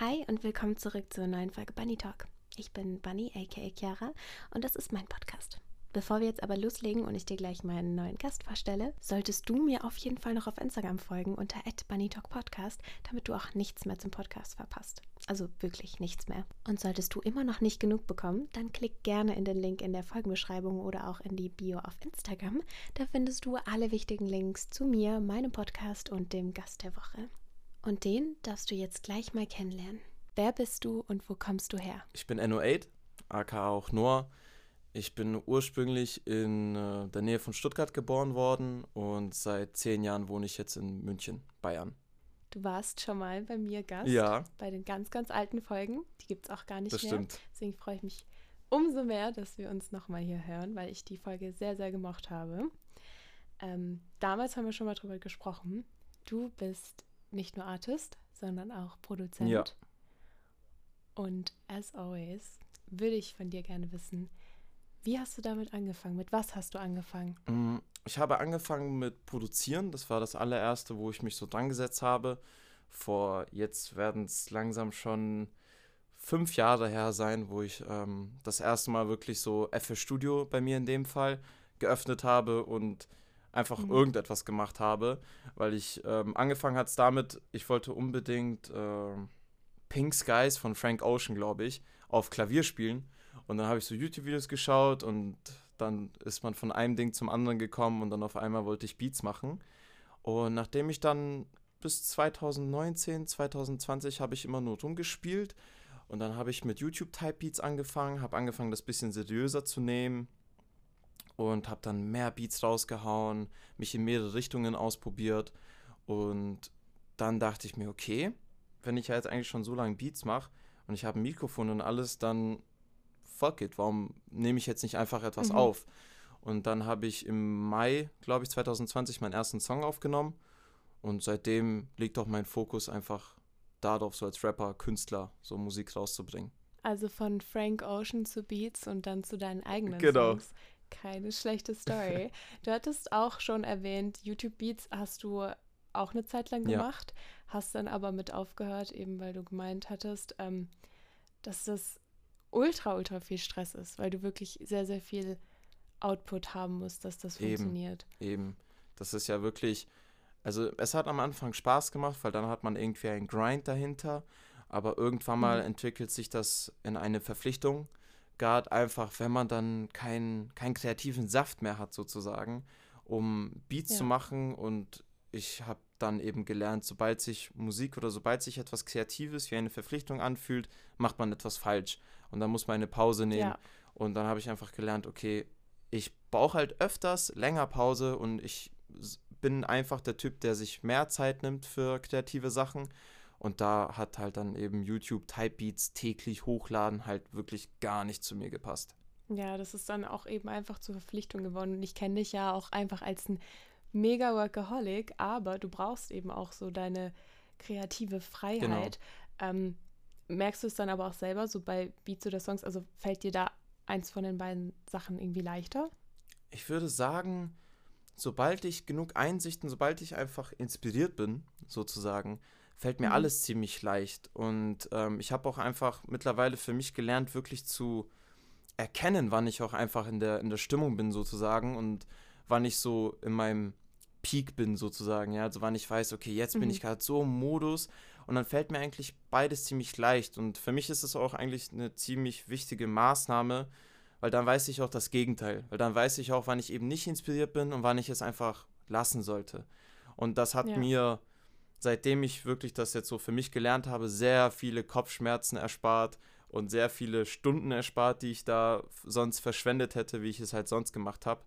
Hi und willkommen zurück zur neuen Folge Bunny Talk. Ich bin Bunny, aka Chiara, und das ist mein Podcast. Bevor wir jetzt aber loslegen und ich dir gleich meinen neuen Gast vorstelle, solltest du mir auf jeden Fall noch auf Instagram folgen unter @bunnytalkpodcast, damit du auch nichts mehr zum Podcast verpasst. Also wirklich nichts mehr. Und solltest du immer noch nicht genug bekommen, dann klick gerne in den Link in der Folgenbeschreibung oder auch in die Bio auf Instagram. Da findest du alle wichtigen Links zu mir, meinem Podcast und dem Gast der Woche. Und den darfst du jetzt gleich mal kennenlernen. Wer bist du und wo kommst du her? Ich bin NO8, aka auch Noah. Ich bin ursprünglich in äh, der Nähe von Stuttgart geboren worden und seit zehn Jahren wohne ich jetzt in München, Bayern. Du warst schon mal bei mir Gast. Ja. Bei den ganz, ganz alten Folgen. Die gibt es auch gar nicht Das mehr. stimmt. Deswegen freue ich mich umso mehr, dass wir uns nochmal hier hören, weil ich die Folge sehr, sehr gemocht habe. Ähm, damals haben wir schon mal drüber gesprochen. Du bist nicht nur Artist, sondern auch Produzent. Ja. Und as always würde ich von dir gerne wissen, wie hast du damit angefangen? Mit was hast du angefangen? Mm, Ich habe angefangen mit Produzieren. Das war das allererste, wo ich mich so dran gesetzt habe. Vor jetzt werden es langsam schon fünf Jahre her sein, wo ich ähm, das erste Mal wirklich so FL Studio bei mir in dem Fall geöffnet habe und einfach Mhm. irgendetwas gemacht habe, weil ich ähm, angefangen hat es damit, ich wollte unbedingt ähm, Pink Skies von Frank Ocean, glaube ich, auf Klavier spielen. Und dann habe ich so YouTube-Videos geschaut und dann ist man von einem Ding zum anderen gekommen und dann auf einmal wollte ich Beats machen. Und nachdem ich dann bis 2019, 2020 habe ich immer nur rumgespielt und dann habe ich mit YouTube Type Beats angefangen, habe angefangen, das bisschen seriöser zu nehmen und habe dann mehr Beats rausgehauen, mich in mehrere Richtungen ausprobiert und dann dachte ich mir, okay, wenn ich ja jetzt eigentlich schon so lange Beats mache und ich habe ein Mikrofon und alles, dann fuck it, warum nehme ich jetzt nicht einfach etwas Mhm. auf? Und dann habe ich im Mai, glaube ich, 2020 meinen ersten Song aufgenommen und seitdem liegt auch mein Fokus einfach darauf, so als Rapper, Künstler, so Musik rauszubringen. Also von Frank Ocean zu Beats und dann zu deinen eigenen Genau. Songs. Keine schlechte Story. du hattest auch schon erwähnt, YouTube Beats hast du auch eine Zeit lang Ja. gemacht, hast dann aber mit aufgehört, eben weil du gemeint hattest, ähm, dass das ultra, ultra viel Stress ist, weil du wirklich sehr, sehr viel Output haben musst, dass das Eben. funktioniert. Eben, das ist ja wirklich, also es hat am Anfang Spaß gemacht, weil dann hat man irgendwie einen Grind dahinter, aber irgendwann mal Mhm. entwickelt sich das in eine Verpflichtung, gerade einfach, wenn man dann keinen keinen kreativen Saft mehr hat sozusagen, um Beats Ja. zu machen und ich habe dann eben gelernt, sobald sich Musik oder sobald sich etwas Kreatives wie eine Verpflichtung anfühlt, macht man etwas falsch und dann muss man eine Pause nehmen. Ja, Und dann habe ich einfach gelernt, okay, ich brauche halt öfters länger Pause und ich bin einfach der Typ, der sich mehr Zeit nimmt für kreative Sachen. Und da hat halt dann eben YouTube Type Beats täglich hochladen halt wirklich gar nicht zu mir gepasst. ja, das ist dann auch eben einfach zur Verpflichtung geworden. Und ich kenne dich ja auch einfach als ein mega Workaholic, aber du brauchst eben auch so deine kreative Freiheit. Ähm, merkst du es dann aber auch selber, so bei Beats oder Songs, also fällt dir da eins von den beiden Sachen irgendwie leichter? Ich würde sagen, sobald ich genug Einsichten, sobald ich einfach inspiriert bin, sozusagen, fällt mir Mhm. alles ziemlich leicht. Und ähm, ich habe auch einfach mittlerweile für mich gelernt, wirklich zu erkennen, wann ich auch einfach in der, in der Stimmung bin, sozusagen, und wann ich so in meinem Peak bin, sozusagen. Ja, also wann ich weiß, okay, jetzt bin Mhm. ich gerade so im Modus. Und dann fällt mir eigentlich beides ziemlich leicht. Und für mich ist es auch eigentlich eine ziemlich wichtige Maßnahme, weil dann weiß ich auch das Gegenteil. Weil dann weiß ich auch, wann ich eben nicht inspiriert bin und wann ich es einfach lassen sollte. Und das hat Ja. mir, seitdem ich wirklich das jetzt so für mich gelernt habe, sehr viele Kopfschmerzen erspart und sehr viele Stunden erspart, die ich da sonst verschwendet hätte, wie ich es halt sonst gemacht habe.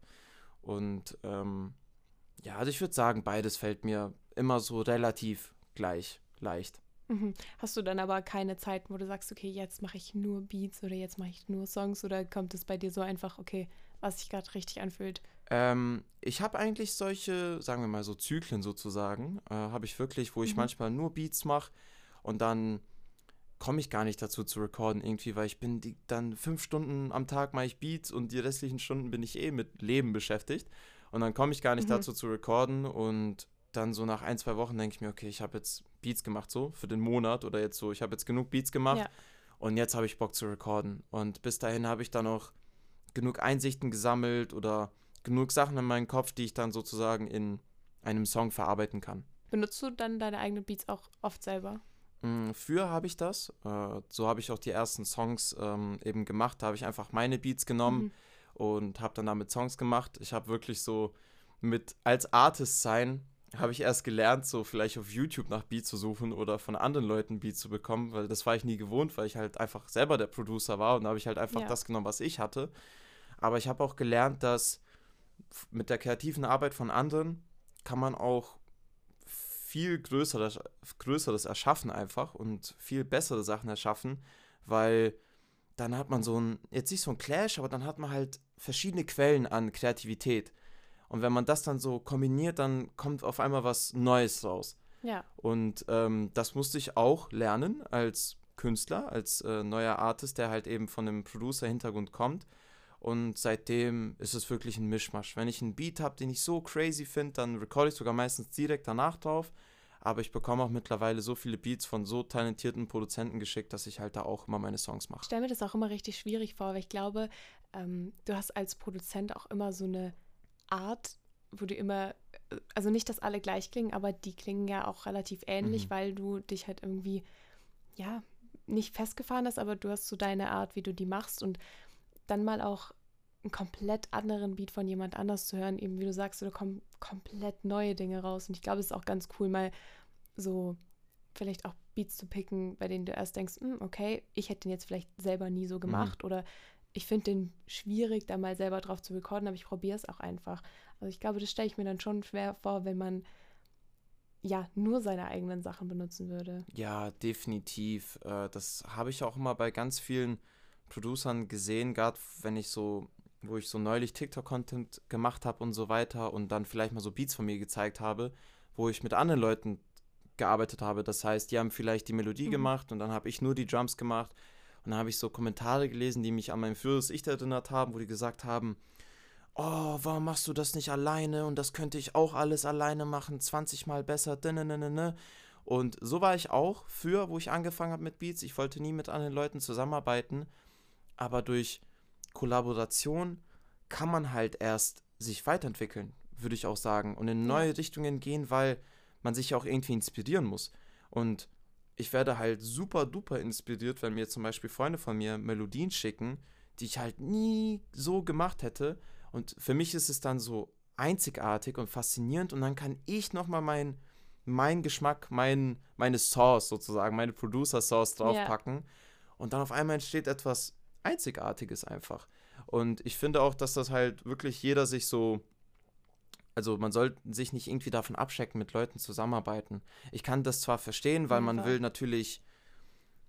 Und ähm, ja, also ich würde sagen, beides fällt mir immer so relativ gleich leicht. Mhm. Hast du dann aber keine Zeiten, wo du sagst, okay, jetzt mache ich nur Beats oder jetzt mache ich nur Songs oder kommt es bei dir so einfach, okay, was sich gerade richtig anfühlt? Ähm, ich habe eigentlich solche, sagen wir mal so Zyklen sozusagen, äh, habe ich wirklich, wo ich Mhm. manchmal nur Beats mache und dann komme ich gar nicht dazu zu recorden irgendwie, weil ich bin die, dann fünf Stunden am Tag mache ich Beats und die restlichen Stunden bin ich eh mit Leben beschäftigt und dann komme ich gar nicht Mhm. dazu zu recorden und dann so nach ein, zwei Wochen denke ich mir, okay, ich habe jetzt Beats gemacht, so für den Monat oder jetzt so, ich habe jetzt genug Beats gemacht Ja. und jetzt habe ich Bock zu recorden. Und bis dahin habe ich dann auch genug Einsichten gesammelt oder genug Sachen in meinem Kopf, die ich dann sozusagen in einem Song verarbeiten kann. Benutzt du dann deine eigenen Beats auch oft selber? Mm, Für habe ich das. Äh, so habe ich auch die ersten Songs ähm, eben gemacht. Da habe ich einfach meine Beats genommen Mhm. und habe dann damit Songs gemacht. Ich habe wirklich so mit als Artist sein, habe ich erst gelernt, so vielleicht auf YouTube nach Beats zu suchen oder von anderen Leuten Beats zu bekommen, weil das war ich nie gewohnt, weil ich halt einfach selber der Producer war und da habe ich halt einfach Ja. das genommen, was ich hatte. Aber ich habe auch gelernt, dass mit der kreativen Arbeit von anderen kann man auch viel größeres, größeres erschaffen einfach und viel bessere Sachen erschaffen, weil dann hat man so ein, jetzt nicht so ein Clash, aber dann hat man halt verschiedene Quellen an Kreativität. Und wenn man das dann so kombiniert, dann kommt auf einmal was Neues raus. Ja. Und ähm, das musste ich auch lernen als Künstler, als äh, neuer Artist, der halt eben von einem Producer-Hintergrund kommt. Und seitdem ist es wirklich ein Mischmasch. Wenn ich einen Beat habe, den ich so crazy finde, dann recorde ich sogar meistens direkt danach drauf. Aber ich bekomme auch mittlerweile so viele Beats von so talentierten Produzenten geschickt, dass ich halt da auch immer meine Songs Ich mache. stelle mir das auch immer richtig schwierig vor, weil ich glaube, ähm, du hast als Produzent auch immer so eine Art, wo du immer, äh, also nicht, dass alle gleich klingen, aber die klingen ja auch relativ ähnlich, Mhm. weil du dich halt irgendwie, ja, nicht festgefahren hast, aber du hast so deine Art, wie du die machst und dann mal auch einen komplett anderen Beat von jemand anders zu hören, eben wie du sagst, da kommen komplett neue Dinge raus und ich glaube, es ist auch ganz cool, mal so vielleicht auch Beats zu picken, bei denen du erst denkst, "Hm, okay, ich hätte den jetzt vielleicht selber nie so gemacht oder ich finde den schwierig, da mal selber drauf zu recorden, aber ich probiere es auch einfach. Also ich glaube, das stelle ich mir dann schon schwer vor, wenn man ja nur seine eigenen Sachen benutzen würde. Ja, definitiv. Äh, das habe ich auch immer bei ganz vielen Producern gesehen, gerade wenn ich so, wo ich so neulich TikTok-Content gemacht habe und so weiter und dann vielleicht mal so Beats von mir gezeigt habe, wo ich mit anderen Leuten gearbeitet habe. Das heißt, die haben vielleicht die Melodie Mhm. gemacht und dann habe ich nur die Drums gemacht. Und dann habe ich so Kommentare gelesen, die mich an mein früheres Ich erinnert haben, wo die gesagt haben, oh, warum machst du das nicht alleine? Und das könnte ich auch alles alleine machen, 20 Mal besser. ne Und so war ich auch früher, wo ich angefangen habe mit Beats. Ich wollte nie mit anderen Leuten zusammenarbeiten, aber durch Kollaboration kann man halt erst sich weiterentwickeln, würde ich auch sagen, und in Ja. neue Richtungen gehen, weil man sich ja auch irgendwie inspirieren muss. Und ich werde halt super duper inspiriert, wenn mir zum Beispiel Freunde von mir Melodien schicken, die ich halt nie so gemacht hätte. Und für mich ist es dann so einzigartig und faszinierend und dann kann ich nochmal mein, mein Geschmack, mein, meine Sauce sozusagen, meine Producer-Sauce draufpacken. Und dann auf einmal entsteht etwas Einzigartiges einfach. Und ich finde auch, dass das halt wirklich jeder sich so also man soll sich nicht irgendwie davon abschrecken, mit Leuten zusammenarbeiten. Ich kann das zwar verstehen, weil man will natürlich,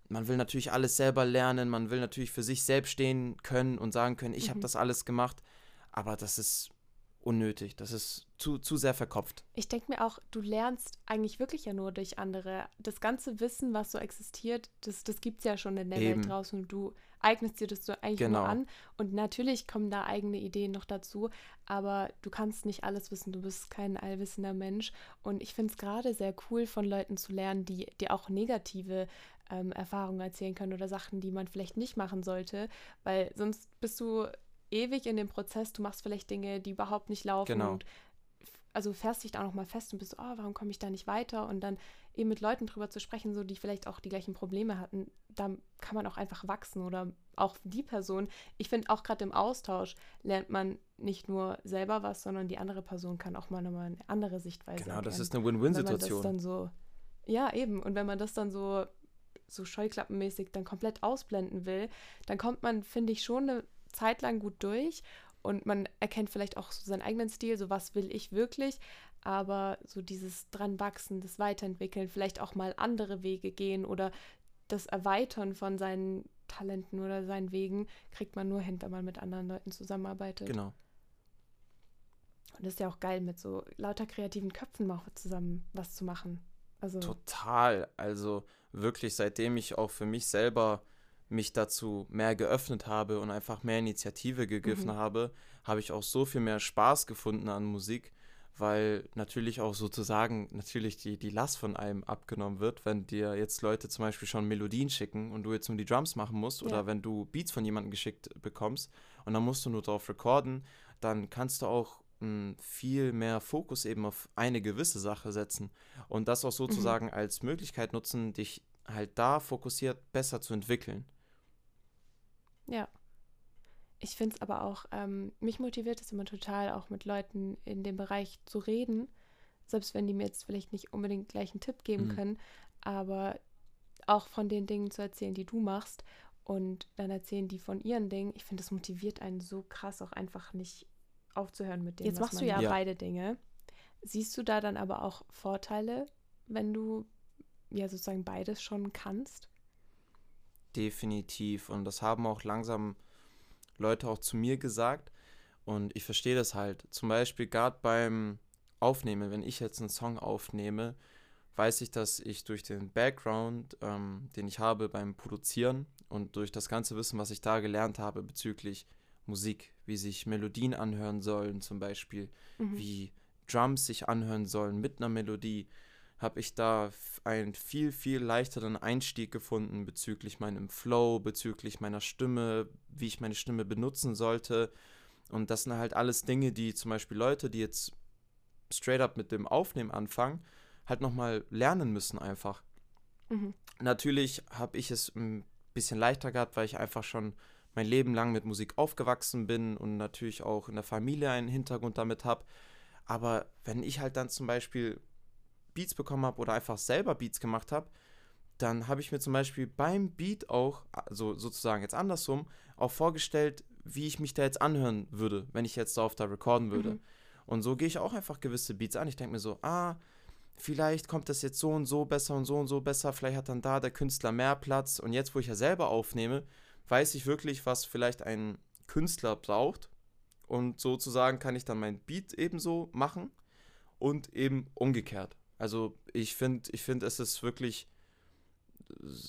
man will natürlich alles selber lernen, man will natürlich für sich selbst stehen können und sagen können, ich habe Mhm. das alles gemacht, aber das ist unnötig, das ist zu, zu sehr verkopft. Ich denke mir auch, du lernst eigentlich wirklich ja nur durch andere. Das ganze Wissen, was so existiert, das, das gibt es ja schon in der Eben. Welt draußen du eignest dir das so eigentlich Genau. nur an. Und natürlich kommen da eigene Ideen noch dazu, aber du kannst nicht alles wissen. Du bist kein allwissender Mensch. Und ich finde es gerade sehr cool, von Leuten zu lernen, die dir auch negative ähm, Erfahrungen erzählen können oder Sachen, die man vielleicht nicht machen sollte, weil sonst bist du ewig in dem Prozess, du machst vielleicht Dinge, die überhaupt nicht laufen Genau. und also fährst dich da auch noch mal fest und bist so, oh, warum komme ich da nicht weiter? Und dann eben mit Leuten drüber zu sprechen, so die vielleicht auch die gleichen Probleme hatten, da kann man auch einfach wachsen oder auch die Person. Ich finde auch gerade im Austausch lernt man nicht nur selber was, sondern die andere Person kann auch mal nochmal eine andere Sichtweise Genau, das erkennen. ist eine das Win-Win-Situation. dann so, ja eben, und wenn man das dann so so scheuklappenmäßig dann komplett ausblenden will, dann kommt man, finde ich, schon eine Zeit lang gut durch und man erkennt vielleicht auch so seinen eigenen Stil, so was will ich wirklich, aber so dieses dran wachsen, das Weiterentwickeln, vielleicht auch mal andere Wege gehen oder das Erweitern von seinen Talenten oder seinen Wegen kriegt man nur hin, wenn man mit anderen Leuten zusammenarbeitet. Genau. Und das ist ja auch geil, mit so lauter kreativen Köpfen mal zusammen was zu machen. Also Total. Also wirklich, seitdem ich auch für mich selber mich dazu mehr geöffnet habe und einfach mehr Initiative gegriffen Mhm. habe, habe ich auch so viel mehr Spaß gefunden an Musik, weil natürlich auch sozusagen natürlich die, die Last von einem abgenommen wird, wenn dir jetzt Leute zum Beispiel schon Melodien schicken und du jetzt nur die Drums machen musst oder Ja. wenn du Beats von jemandem geschickt bekommst und dann musst du nur drauf recorden, dann kannst du auch mh, viel mehr Fokus eben auf eine gewisse Sache setzen und das auch sozusagen als Möglichkeit nutzen, dich halt da fokussiert besser zu entwickeln. Ja. Ich finde es aber auch, ähm, mich motiviert es immer total, auch mit Leuten in dem Bereich zu reden, selbst wenn die mir jetzt vielleicht nicht unbedingt gleich einen Tipp geben Mhm. können, aber auch von den Dingen zu erzählen, die du machst und dann erzählen die von ihren Dingen. Ich finde, das motiviert einen so krass auch einfach nicht aufzuhören mit dem. Jetzt was machst du ja, Ja. beide Dinge. Siehst du da dann aber auch Vorteile, wenn du ja sozusagen beides schon kannst? Definitiv. Und das haben auch langsam Leute auch zu mir gesagt. Und ich verstehe das halt. Zum Beispiel gerade beim Aufnehmen, wenn ich jetzt einen Song aufnehme, weiß ich, dass ich durch den Background, ähm, den ich habe beim Produzieren und durch das ganze Wissen, was ich da gelernt habe bezüglich Musik, wie sich Melodien anhören sollen, zum Beispiel, Mhm. wie Drums sich anhören sollen mit einer Melodie, habe ich da einen viel, viel leichteren Einstieg gefunden bezüglich meinem Flow, bezüglich meiner Stimme, wie ich meine Stimme benutzen sollte. Und das sind halt alles Dinge, die zum Beispiel Leute, die jetzt straight up mit dem Aufnehmen anfangen, halt nochmal lernen müssen einfach. Mhm. Natürlich habe ich es ein bisschen leichter gehabt, weil ich einfach schon mein Leben lang mit Musik aufgewachsen bin und natürlich auch in der Familie einen Hintergrund damit habe. Aber wenn ich halt dann zum Beispiel Beats bekommen habe oder einfach selber Beats gemacht habe, dann habe ich mir zum Beispiel beim Beat auch, also sozusagen jetzt andersrum, auch vorgestellt, wie ich mich da jetzt anhören würde, wenn ich jetzt darauf da recorden würde. Mhm. Und so gehe ich auch einfach gewisse Beats an. Ich denke mir so, ah, vielleicht kommt das jetzt so und so besser und so und so besser, vielleicht hat dann da der Künstler mehr Platz. Und jetzt, wo ich ja selber aufnehme, weiß ich wirklich, was vielleicht ein Künstler braucht. Und sozusagen kann ich dann mein Beat ebenso machen und eben umgekehrt. Also ich finde, ich finde, es ist wirklich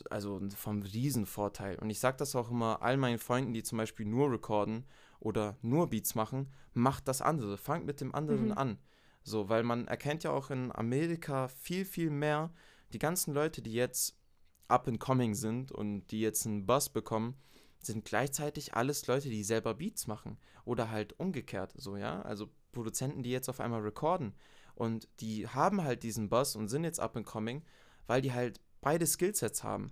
also vom Riesenvorteil. Und ich sage das auch immer all meinen Freunden, die zum Beispiel nur recorden oder nur Beats machen, macht das andere, fangt mit dem anderen Mhm. an. So, weil man erkennt ja auch in Amerika viel, viel mehr die ganzen Leute, die jetzt up and coming sind und die jetzt einen Buzz bekommen, sind gleichzeitig alles Leute, die selber Beats machen. Oder halt umgekehrt, so, ja. Also Produzenten, die jetzt auf einmal recorden. Und die haben halt diesen Buzz und sind jetzt up and coming, weil die halt beide Skillsets haben.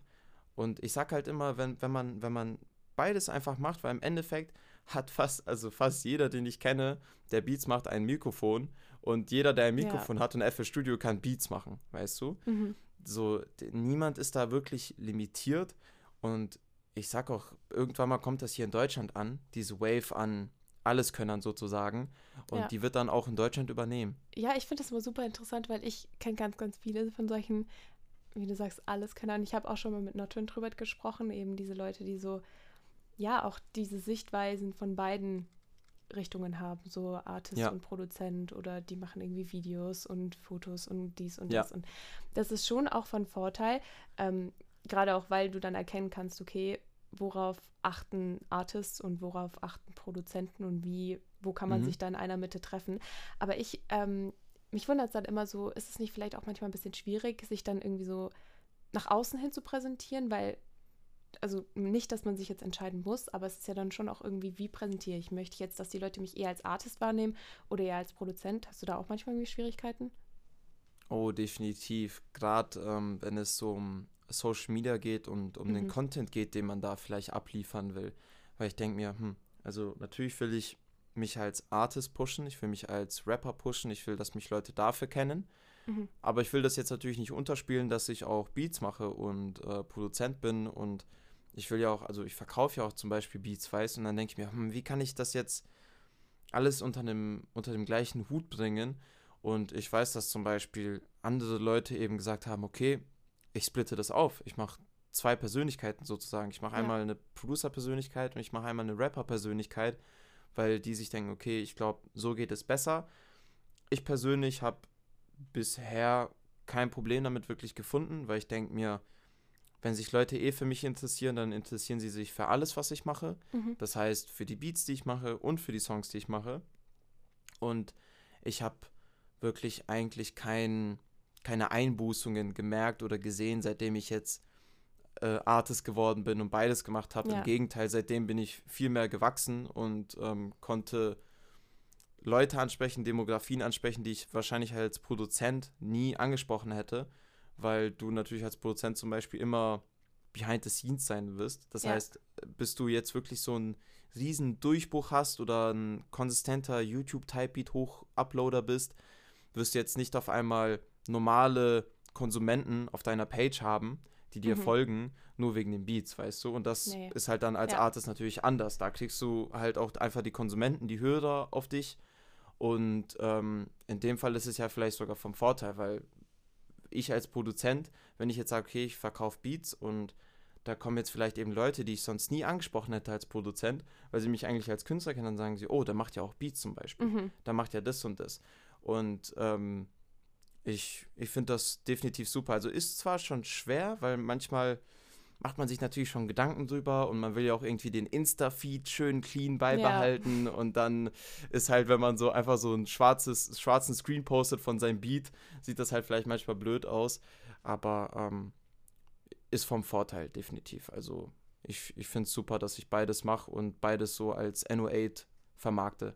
Und ich sag halt immer, wenn, wenn man, wenn man beides einfach macht, weil im Endeffekt hat fast, also fast jeder, den ich kenne, der Beats macht, ein Mikrofon. Und jeder, der ein Ja. Mikrofon hat und FL Studio kann Beats machen, weißt du? Mhm. so, niemand ist da wirklich limitiert und ich sag auch, irgendwann mal kommt das hier in Deutschland an, diese Wave an Alleskönnern sozusagen und Ja. die wird dann auch in Deutschland übernehmen. Ja, ich finde das immer super interessant, weil ich kenne ganz, ganz viele von solchen, wie du sagst, alles können. Und ich habe auch schon mal mit Notwin drüber gesprochen, eben diese Leute, die so, ja, auch diese Sichtweisen von beiden Richtungen haben, so Artist Ja. und Produzent oder die machen irgendwie Videos und Fotos und dies und Ja. das. Und das ist schon auch von Vorteil, ähm, gerade auch, weil du dann erkennen kannst, okay, worauf achten Artists und worauf achten Produzenten und wie, wo kann man Mhm. sich da in einer Mitte treffen. Aber ich, ähm, mich wundert es dann immer so, ist es nicht vielleicht auch manchmal ein bisschen schwierig, sich dann irgendwie so nach außen hin zu präsentieren, weil, also nicht, dass man sich jetzt entscheiden muss, aber es ist ja dann schon auch irgendwie, wie präsentiere ich? Möchte ich jetzt, dass die Leute mich eher als Artist wahrnehmen oder eher als Produzent? Hast du da auch manchmal irgendwie Schwierigkeiten? Oh, definitiv. Gerade ähm, wenn es so um Social Media geht und um den Mhm. Content geht, den man da vielleicht abliefern will. Weil ich denke mir, hm, also natürlich will ich mich als Artist pushen, ich will mich als Rapper pushen, ich will, dass mich Leute dafür kennen. Mhm. Aber ich will das jetzt natürlich nicht unterspielen, dass ich auch Beats mache und äh, Produzent bin und ich will ja auch, also ich verkaufe ja auch zum Beispiel Beats, weißt und dann denke ich mir, hm, wie kann ich das jetzt alles unter einem, unter dem gleichen Hut bringen? Und ich weiß, dass zum Beispiel andere Leute eben gesagt haben, okay, ich splitte das auf. Ich mache zwei Persönlichkeiten sozusagen. Ich mache Ja. einmal eine Producer-Persönlichkeit und ich mache einmal eine Rapper-Persönlichkeit, weil die sich denken, okay, ich glaube, so geht es besser. Ich persönlich habe bisher kein Problem damit wirklich gefunden, weil ich denke mir, wenn sich Leute eh für mich interessieren, dann interessieren sie sich für alles, was ich mache. Mhm. Das heißt, für die Beats, die ich mache und für die Songs, die ich mache. Und ich habe wirklich eigentlich kein, keine Einbußungen gemerkt oder gesehen, seitdem ich jetzt äh, Artist geworden bin und beides gemacht habe. Ja. Im Gegenteil, seitdem bin ich viel mehr gewachsen und ähm, konnte Leute ansprechen, Demografien ansprechen, die ich wahrscheinlich als Produzent nie angesprochen hätte, weil du natürlich als Produzent zum Beispiel immer behind the scenes sein wirst. Das Ja. heißt, bis du jetzt wirklich so einen riesen Durchbruch hast oder ein konsistenter YouTube-Typebeat-Hoch-Uploader bist, wirst du jetzt nicht auf einmal normale Konsumenten auf deiner Page haben, die dir Mhm. folgen, nur wegen den Beats, weißt du? Und das Nee. ist halt dann als Ja. Artist natürlich anders. Da kriegst du halt auch einfach die Konsumenten, die Hörer auf dich. Und ähm, in dem Fall ist es ja vielleicht sogar vom Vorteil, weil ich als Produzent, wenn ich jetzt sage, okay, ich verkaufe Beats und da kommen jetzt vielleicht eben Leute, die ich sonst nie angesprochen hätte als Produzent, weil sie mich eigentlich als Künstler kennen, dann sagen sie, oh, der macht ja auch Beats zum Beispiel Mhm. da macht ja das und das. Und ähm, ich, ich finde das definitiv super. Also ist zwar schon schwer, weil manchmal macht man sich natürlich schon Gedanken drüber und man will ja auch irgendwie den Insta-Feed schön clean beibehalten und dann ist halt, wenn man so einfach so ein schwarzes, schwarzen Screen postet von seinem Beat, sieht das halt vielleicht manchmal blöd aus, aber ähm, ist vom Vorteil definitiv. Also ich, ich finde es super, dass ich beides mache und beides so als NO8 vermarkte.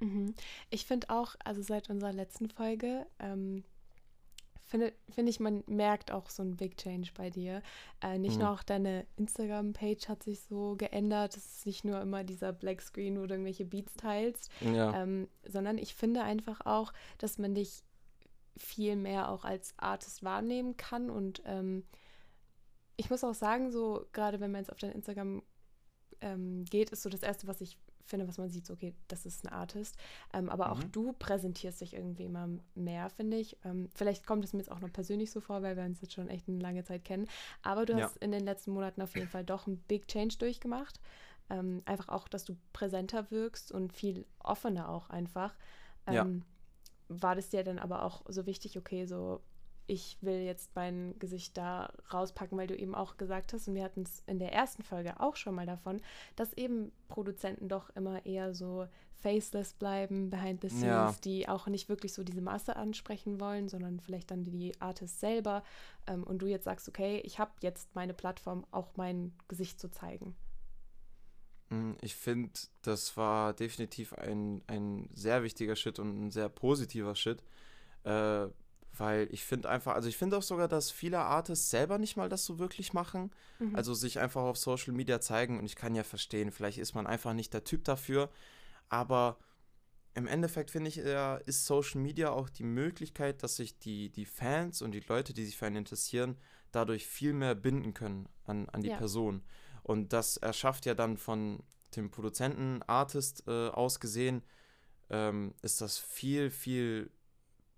Mhm. Ich finde auch, also seit unserer letzten Folge, ähm, finde find ich, man merkt auch so ein Big Change bei dir. Äh, nicht Mhm. nur auch deine Instagram-Page hat sich so geändert. Es ist nicht nur immer dieser Black Screen, wo du irgendwelche Beats teilst, Ja. ähm, sondern ich finde einfach auch, dass man dich viel mehr auch als Artist wahrnehmen kann. Und ähm, ich muss auch sagen, so gerade wenn man jetzt auf dein Instagram ähm, geht, ist so das Erste, was ich finde, was man sieht, so, okay, das ist ein Artist. Ähm, aber auch Mhm. du präsentierst dich irgendwie immer mehr, finde ich. Ähm, vielleicht kommt es mir jetzt auch noch persönlich so vor, weil wir uns jetzt schon echt eine lange Zeit kennen. Aber du Ja. hast in den letzten Monaten auf jeden Fall doch einen Big Change durchgemacht. Ähm, einfach auch, dass du präsenter wirkst und viel offener auch einfach. Ja. Ähm, War das dir dann aber auch so wichtig, okay, so ich will jetzt mein Gesicht da rauspacken, weil du eben auch gesagt hast, und wir hatten es in der ersten Folge auch schon mal davon, dass eben Produzenten doch immer eher so faceless bleiben, behind the scenes, Ja. die auch nicht wirklich so diese Masse ansprechen wollen, sondern vielleicht dann die Artists selber. Ähm, und du jetzt sagst, okay, ich habe jetzt meine Plattform, auch mein Gesicht zu zeigen. Mm, Ich finde, das war definitiv ein, ein sehr wichtiger Schritt und ein sehr positiver Schritt, äh, weil ich finde einfach, also ich finde auch sogar, dass viele Artists selber nicht mal das so wirklich machen, Mhm. also sich einfach auf Social Media zeigen und ich kann ja verstehen, vielleicht ist man einfach nicht der Typ dafür, aber im Endeffekt finde ich, ja, ist Social Media auch die Möglichkeit, dass sich die, die Fans und die Leute, die sich für einen interessieren, dadurch viel mehr binden können an, an die Ja. Person. Und das erschafft ja dann von dem Produzenten, Artist äh, aus gesehen, ähm, ist das viel, viel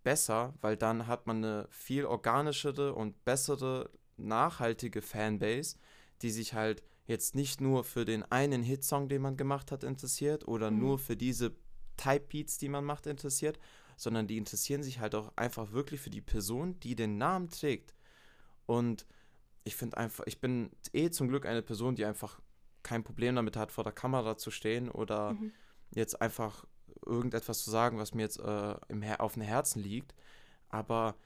besser, weil dann hat man eine viel organischere und bessere, nachhaltige Fanbase, die sich halt jetzt nicht nur für den einen Hitsong, den man gemacht hat, interessiert oder Mhm. nur für diese Type-Beats, die man macht, interessiert, sondern die interessieren sich halt auch einfach wirklich für die Person, die den Namen trägt. Und ich finde einfach, ich bin eh zum Glück eine Person, die einfach kein Problem damit hat, vor der Kamera zu stehen oder Mhm. jetzt einfach irgendetwas zu sagen, was mir jetzt äh, im Her auf dem Herzen liegt. Aber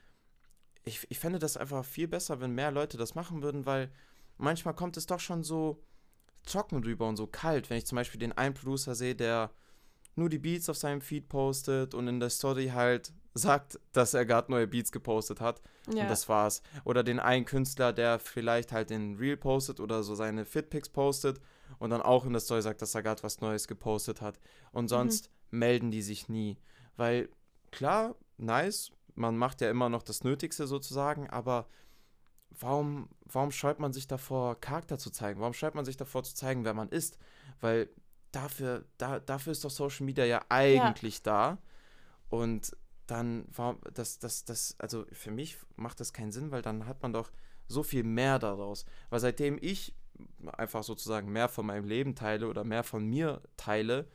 ich, ich fände das einfach viel besser, wenn mehr Leute das machen würden, weil manchmal kommt es doch schon so trocken rüber und so kalt, wenn ich zum Beispiel den einen Producer sehe, der nur die Beats auf seinem Feed postet und in der Story halt sagt, dass er gerade neue Beats gepostet hat. Ja. Und das war's. Oder den einen Künstler, der vielleicht halt den Reel postet oder so seine Fitpics postet und dann auch in der Story sagt, dass er gerade was Neues gepostet hat. Und sonst melden die sich nie. Weil, klar, nice, man macht ja immer noch das Nötigste sozusagen, aber warum, warum scheut man sich davor, Charakter zu zeigen? Warum scheut man sich davor zu zeigen, wer man ist? Weil dafür, da, dafür ist doch Social Media ja eigentlich da. Und dann war das, das, das, also für mich macht das keinen Sinn, weil dann hat man doch so viel mehr daraus. Weil seitdem ich einfach sozusagen mehr von meinem Leben teile oder mehr von mir teile,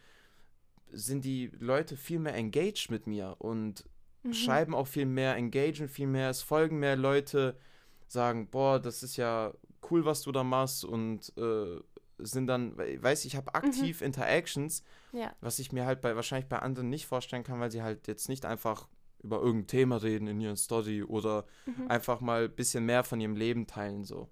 sind die Leute viel mehr engaged mit mir und Mhm. schreiben auch viel mehr, engagen viel mehr, es folgen mehr Leute, sagen, boah, das ist ja cool, was du da machst und äh, sind dann, we- weiß ich, habe aktiv Interactions, Ja. was ich mir halt bei wahrscheinlich bei anderen nicht vorstellen kann, weil sie halt jetzt nicht einfach über irgendein Thema reden in ihren Story oder Mhm. einfach mal ein bisschen mehr von ihrem Leben teilen so.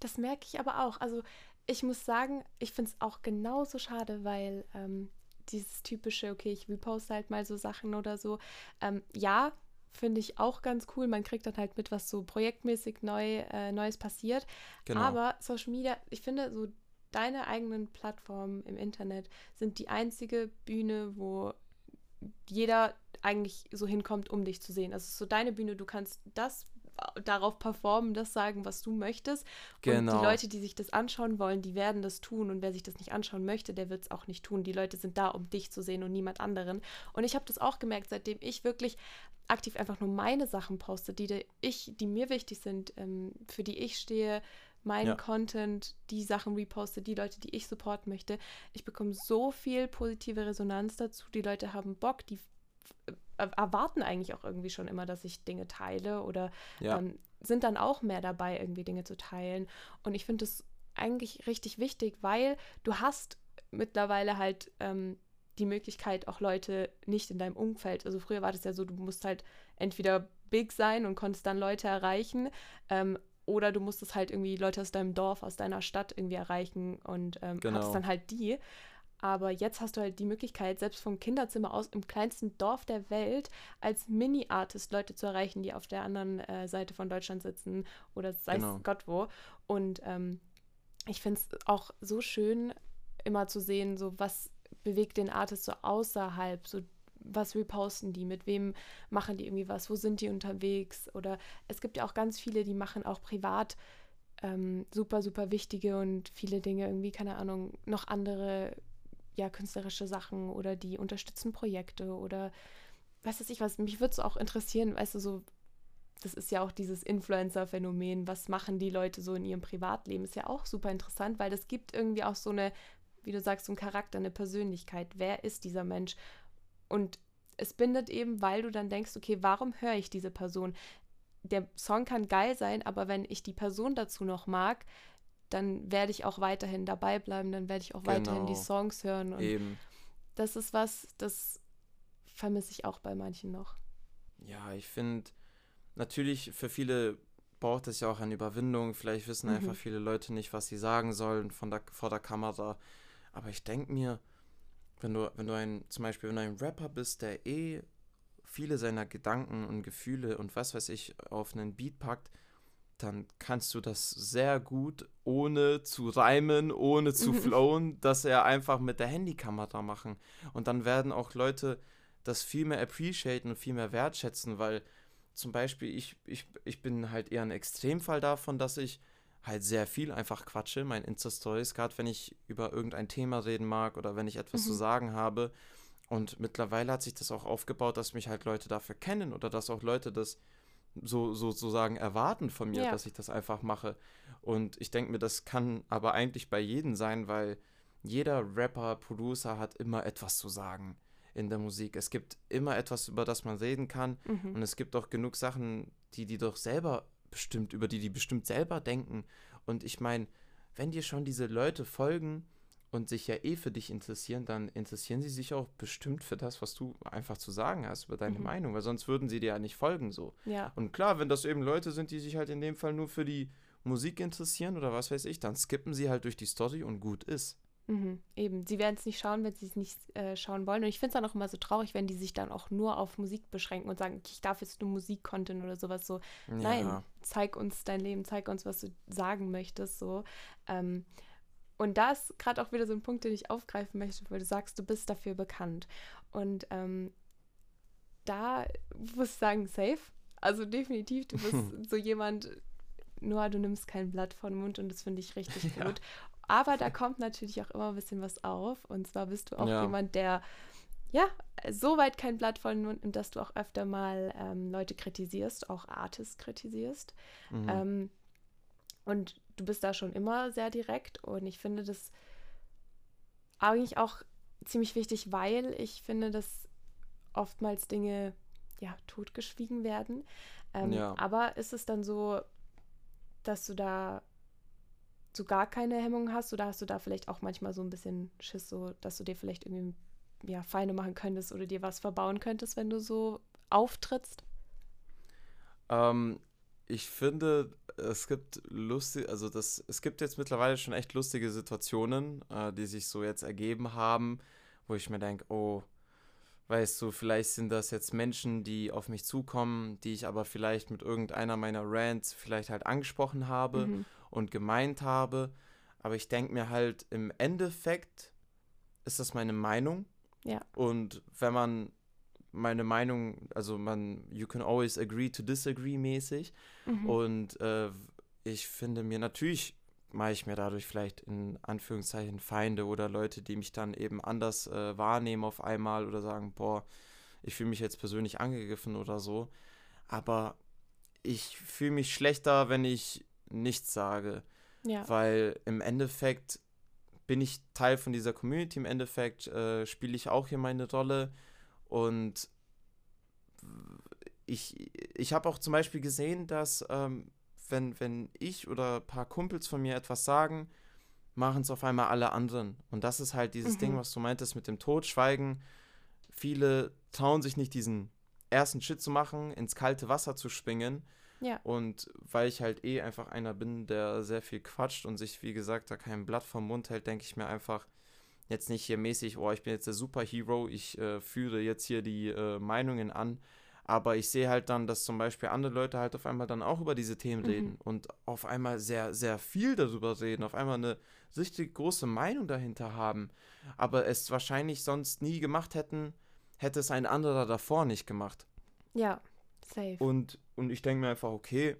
Das merke ich aber auch. Also ich muss sagen, ich finde es auch genauso schade, weil ähm, dieses typische, okay, ich reposte halt mal so Sachen oder so. Ähm, ja, finde ich auch ganz cool. Man kriegt dann halt mit, was so projektmäßig neu, äh, Neues passiert. Genau. Aber Social Media, ich finde, so deine eigenen Plattformen im Internet sind die einzige Bühne, wo jeder eigentlich so hinkommt, um dich zu sehen. Also so deine Bühne, du kannst das darauf performen, das sagen, was du möchtest. Und Genau. die Leute, die sich das anschauen wollen, die werden das tun. Und wer sich das nicht anschauen möchte, der wird es auch nicht tun. Die Leute sind da, um dich zu sehen und niemand anderen. Und ich habe das auch gemerkt, seitdem ich wirklich aktiv einfach nur meine Sachen poste, die, die ich, die mir wichtig sind, ähm, für die ich stehe, meinen Ja. Content, die Sachen reposte, die Leute, die ich supporten möchte. Ich bekomme so viel positive Resonanz dazu. Die Leute haben Bock, die erwarten eigentlich auch irgendwie schon immer, dass ich Dinge teile oder Ja. ähm, sind dann auch mehr dabei, irgendwie Dinge zu teilen. Und ich finde es eigentlich richtig wichtig, weil du hast mittlerweile halt ähm, die Möglichkeit, auch Leute nicht in deinem Umfeld. Also früher war das ja so, du musst halt entweder big sein und konntest dann Leute erreichen, ähm, oder du musstest halt irgendwie Leute aus deinem Dorf, aus deiner Stadt irgendwie erreichen und ähm, Genau. hattest dann halt die. Aber jetzt hast du halt die Möglichkeit, selbst vom Kinderzimmer aus im kleinsten Dorf der Welt als Mini-Artist Leute zu erreichen, die auf der anderen äh, Seite von Deutschland sitzen oder sei Genau. es Gott wo. Und ähm, ich finde es auch so schön, immer zu sehen, so was bewegt den Artist so außerhalb, so was reposten die, mit wem machen die irgendwie was, wo sind die unterwegs oder es gibt ja auch ganz viele, die machen auch privat ähm, super, super wichtige und viele Dinge irgendwie, keine Ahnung, noch andere ja, künstlerische Sachen oder die unterstützen Projekte oder weiß weiß ich was. Mich würde es auch interessieren, weißt du, so, das ist ja auch dieses Influencer-Phänomen, was machen die Leute so in ihrem Privatleben, ist ja auch super interessant, weil das gibt irgendwie auch so eine, wie du sagst, so einen Charakter, eine Persönlichkeit. Wer ist dieser Mensch? Und es bindet eben, weil du dann denkst, okay, warum höre ich diese Person? Der Song kann geil sein, aber wenn ich die Person dazu noch mag, dann werde ich auch weiterhin dabei bleiben, dann werde ich auch weiterhin die Genau. Songs hören. Und Eben. das ist was, das vermisse ich auch bei manchen noch. Ja, ich finde, natürlich für viele braucht es ja auch eine Überwindung. Vielleicht wissen Mhm. einfach viele Leute nicht, was sie sagen sollen von der, vor der Kamera. Aber ich denke mir, wenn du, wenn du ein, zum Beispiel, wenn du ein Rapper bist, der eh viele seiner Gedanken und Gefühle und was weiß ich auf einen Beat packt, dann kannst du das sehr gut, ohne zu reimen, ohne zu Mhm. flowen, dass er einfach mit der Handykamera machen. Und dann werden auch Leute das viel mehr appreciaten und viel mehr wertschätzen, weil zum Beispiel ich, ich, ich bin halt eher ein Extremfall davon, dass ich halt sehr viel einfach quatsche, in meinen Insta-Stories, gerade wenn ich über irgendein Thema reden mag oder wenn ich etwas zu Mhm. sagen habe. Und mittlerweile hat sich das auch aufgebaut, dass mich halt Leute dafür kennen oder dass auch Leute das so sozusagen erwarten von mir, Ja. dass ich das einfach mache. Und ich denke mir, das kann aber eigentlich bei jedem sein, weil jeder Rapper, Producer hat immer etwas zu sagen in der Musik. Es gibt immer etwas, über das man reden kann. Mhm. Und es gibt auch genug Sachen, die die doch selber bestimmt, über die die bestimmt selber denken. Und ich meine, wenn dir schon diese Leute folgen und sich ja eh für dich interessieren, dann interessieren sie sich auch bestimmt für das, was du einfach zu sagen hast, über deine Mhm. Meinung, weil sonst würden sie dir ja nicht folgen so. Ja, Und klar, wenn das eben Leute sind, die sich halt in dem Fall nur für die Musik interessieren oder was weiß ich, dann skippen sie halt durch die Story und gut ist. mhm. eben. Sie werden es nicht schauen, wenn sie es nicht äh, schauen wollen. Und ich finde es dann auch immer so traurig, wenn die sich dann auch nur auf Musik beschränken und sagen, ich darf jetzt nur Musik-Content oder sowas so. Nein, Ja, zeig uns dein Leben, zeig uns, was du sagen möchtest. So. Ähm, und da ist gerade auch wieder so ein Punkt, den ich aufgreifen möchte, weil du sagst, du bist dafür bekannt. Und ähm, da muss ich sagen, safe. Also definitiv, du bist so jemand, nur du nimmst kein Blatt vor den Mund und das finde ich richtig Ja. gut. Aber da kommt natürlich auch immer ein bisschen was auf. Und zwar bist du auch Ja. jemand, der ja, so weit kein Blatt vor den Mund nimmt, dass du auch öfter mal ähm, Leute kritisierst, auch Artists kritisierst. mhm. Ähm, und du bist da schon immer sehr direkt und ich finde das eigentlich auch ziemlich wichtig, weil ich finde, dass oftmals Dinge ja totgeschwiegen werden. Ähm, Ja. Aber ist es dann so, dass du da so gar keine Hemmung hast oder hast du da vielleicht auch manchmal so ein bisschen Schiss, so dass du dir vielleicht irgendwie ja, Feinde machen könntest oder dir was verbauen könntest, wenn du so auftrittst? Ähm, ich finde, es gibt lustig, also das, es gibt jetzt mittlerweile schon echt lustige Situationen, äh, die sich so jetzt ergeben haben, wo ich mir denke, oh, weißt du, vielleicht sind das jetzt Menschen, die auf mich zukommen, die ich aber vielleicht mit irgendeiner meiner Rants vielleicht halt angesprochen habe mhm. und gemeint habe. Aber ich denke mir halt, im Endeffekt ist das meine Meinung. Ja. Und wenn man meine Meinung, also man, you can always agree to disagree mäßig. Mhm. Und äh, ich finde mir natürlich mache ich mir dadurch vielleicht in Anführungszeichen Feinde oder Leute, die mich dann eben anders äh, wahrnehmen auf einmal oder sagen, boah, ich fühle mich jetzt persönlich angegriffen oder so. Aber ich fühle mich schlechter, wenn ich nichts sage. Ja. Weil im Endeffekt bin ich Teil von dieser Community, im Endeffekt äh, spiele ich auch hier meine Rolle und ich, ich habe auch zum Beispiel gesehen, dass ähm, wenn, wenn ich oder ein paar Kumpels von mir etwas sagen, machen es auf einmal alle anderen. Und das ist halt dieses mhm. Ding, was du meintest mit dem Totschweigen. Viele trauen sich nicht, diesen ersten Shit zu machen, ins kalte Wasser zu springen. Ja. Und weil ich halt eh einfach einer bin, der sehr viel quatscht und sich, wie gesagt, da kein Blatt vom Mund hält, denke ich mir einfach, jetzt nicht hier mäßig, oh, ich bin jetzt der Superhero, ich äh, führe jetzt hier die äh, Meinungen an. Aber ich sehe halt dann, dass zum Beispiel andere Leute halt auf einmal dann auch über diese Themen mhm. reden und auf einmal sehr, sehr viel darüber reden, auf einmal eine richtig große Meinung dahinter haben, aber es wahrscheinlich sonst nie gemacht hätten, hätte es ein anderer davor nicht gemacht. Ja, safe. Und, und ich denke mir einfach, okay,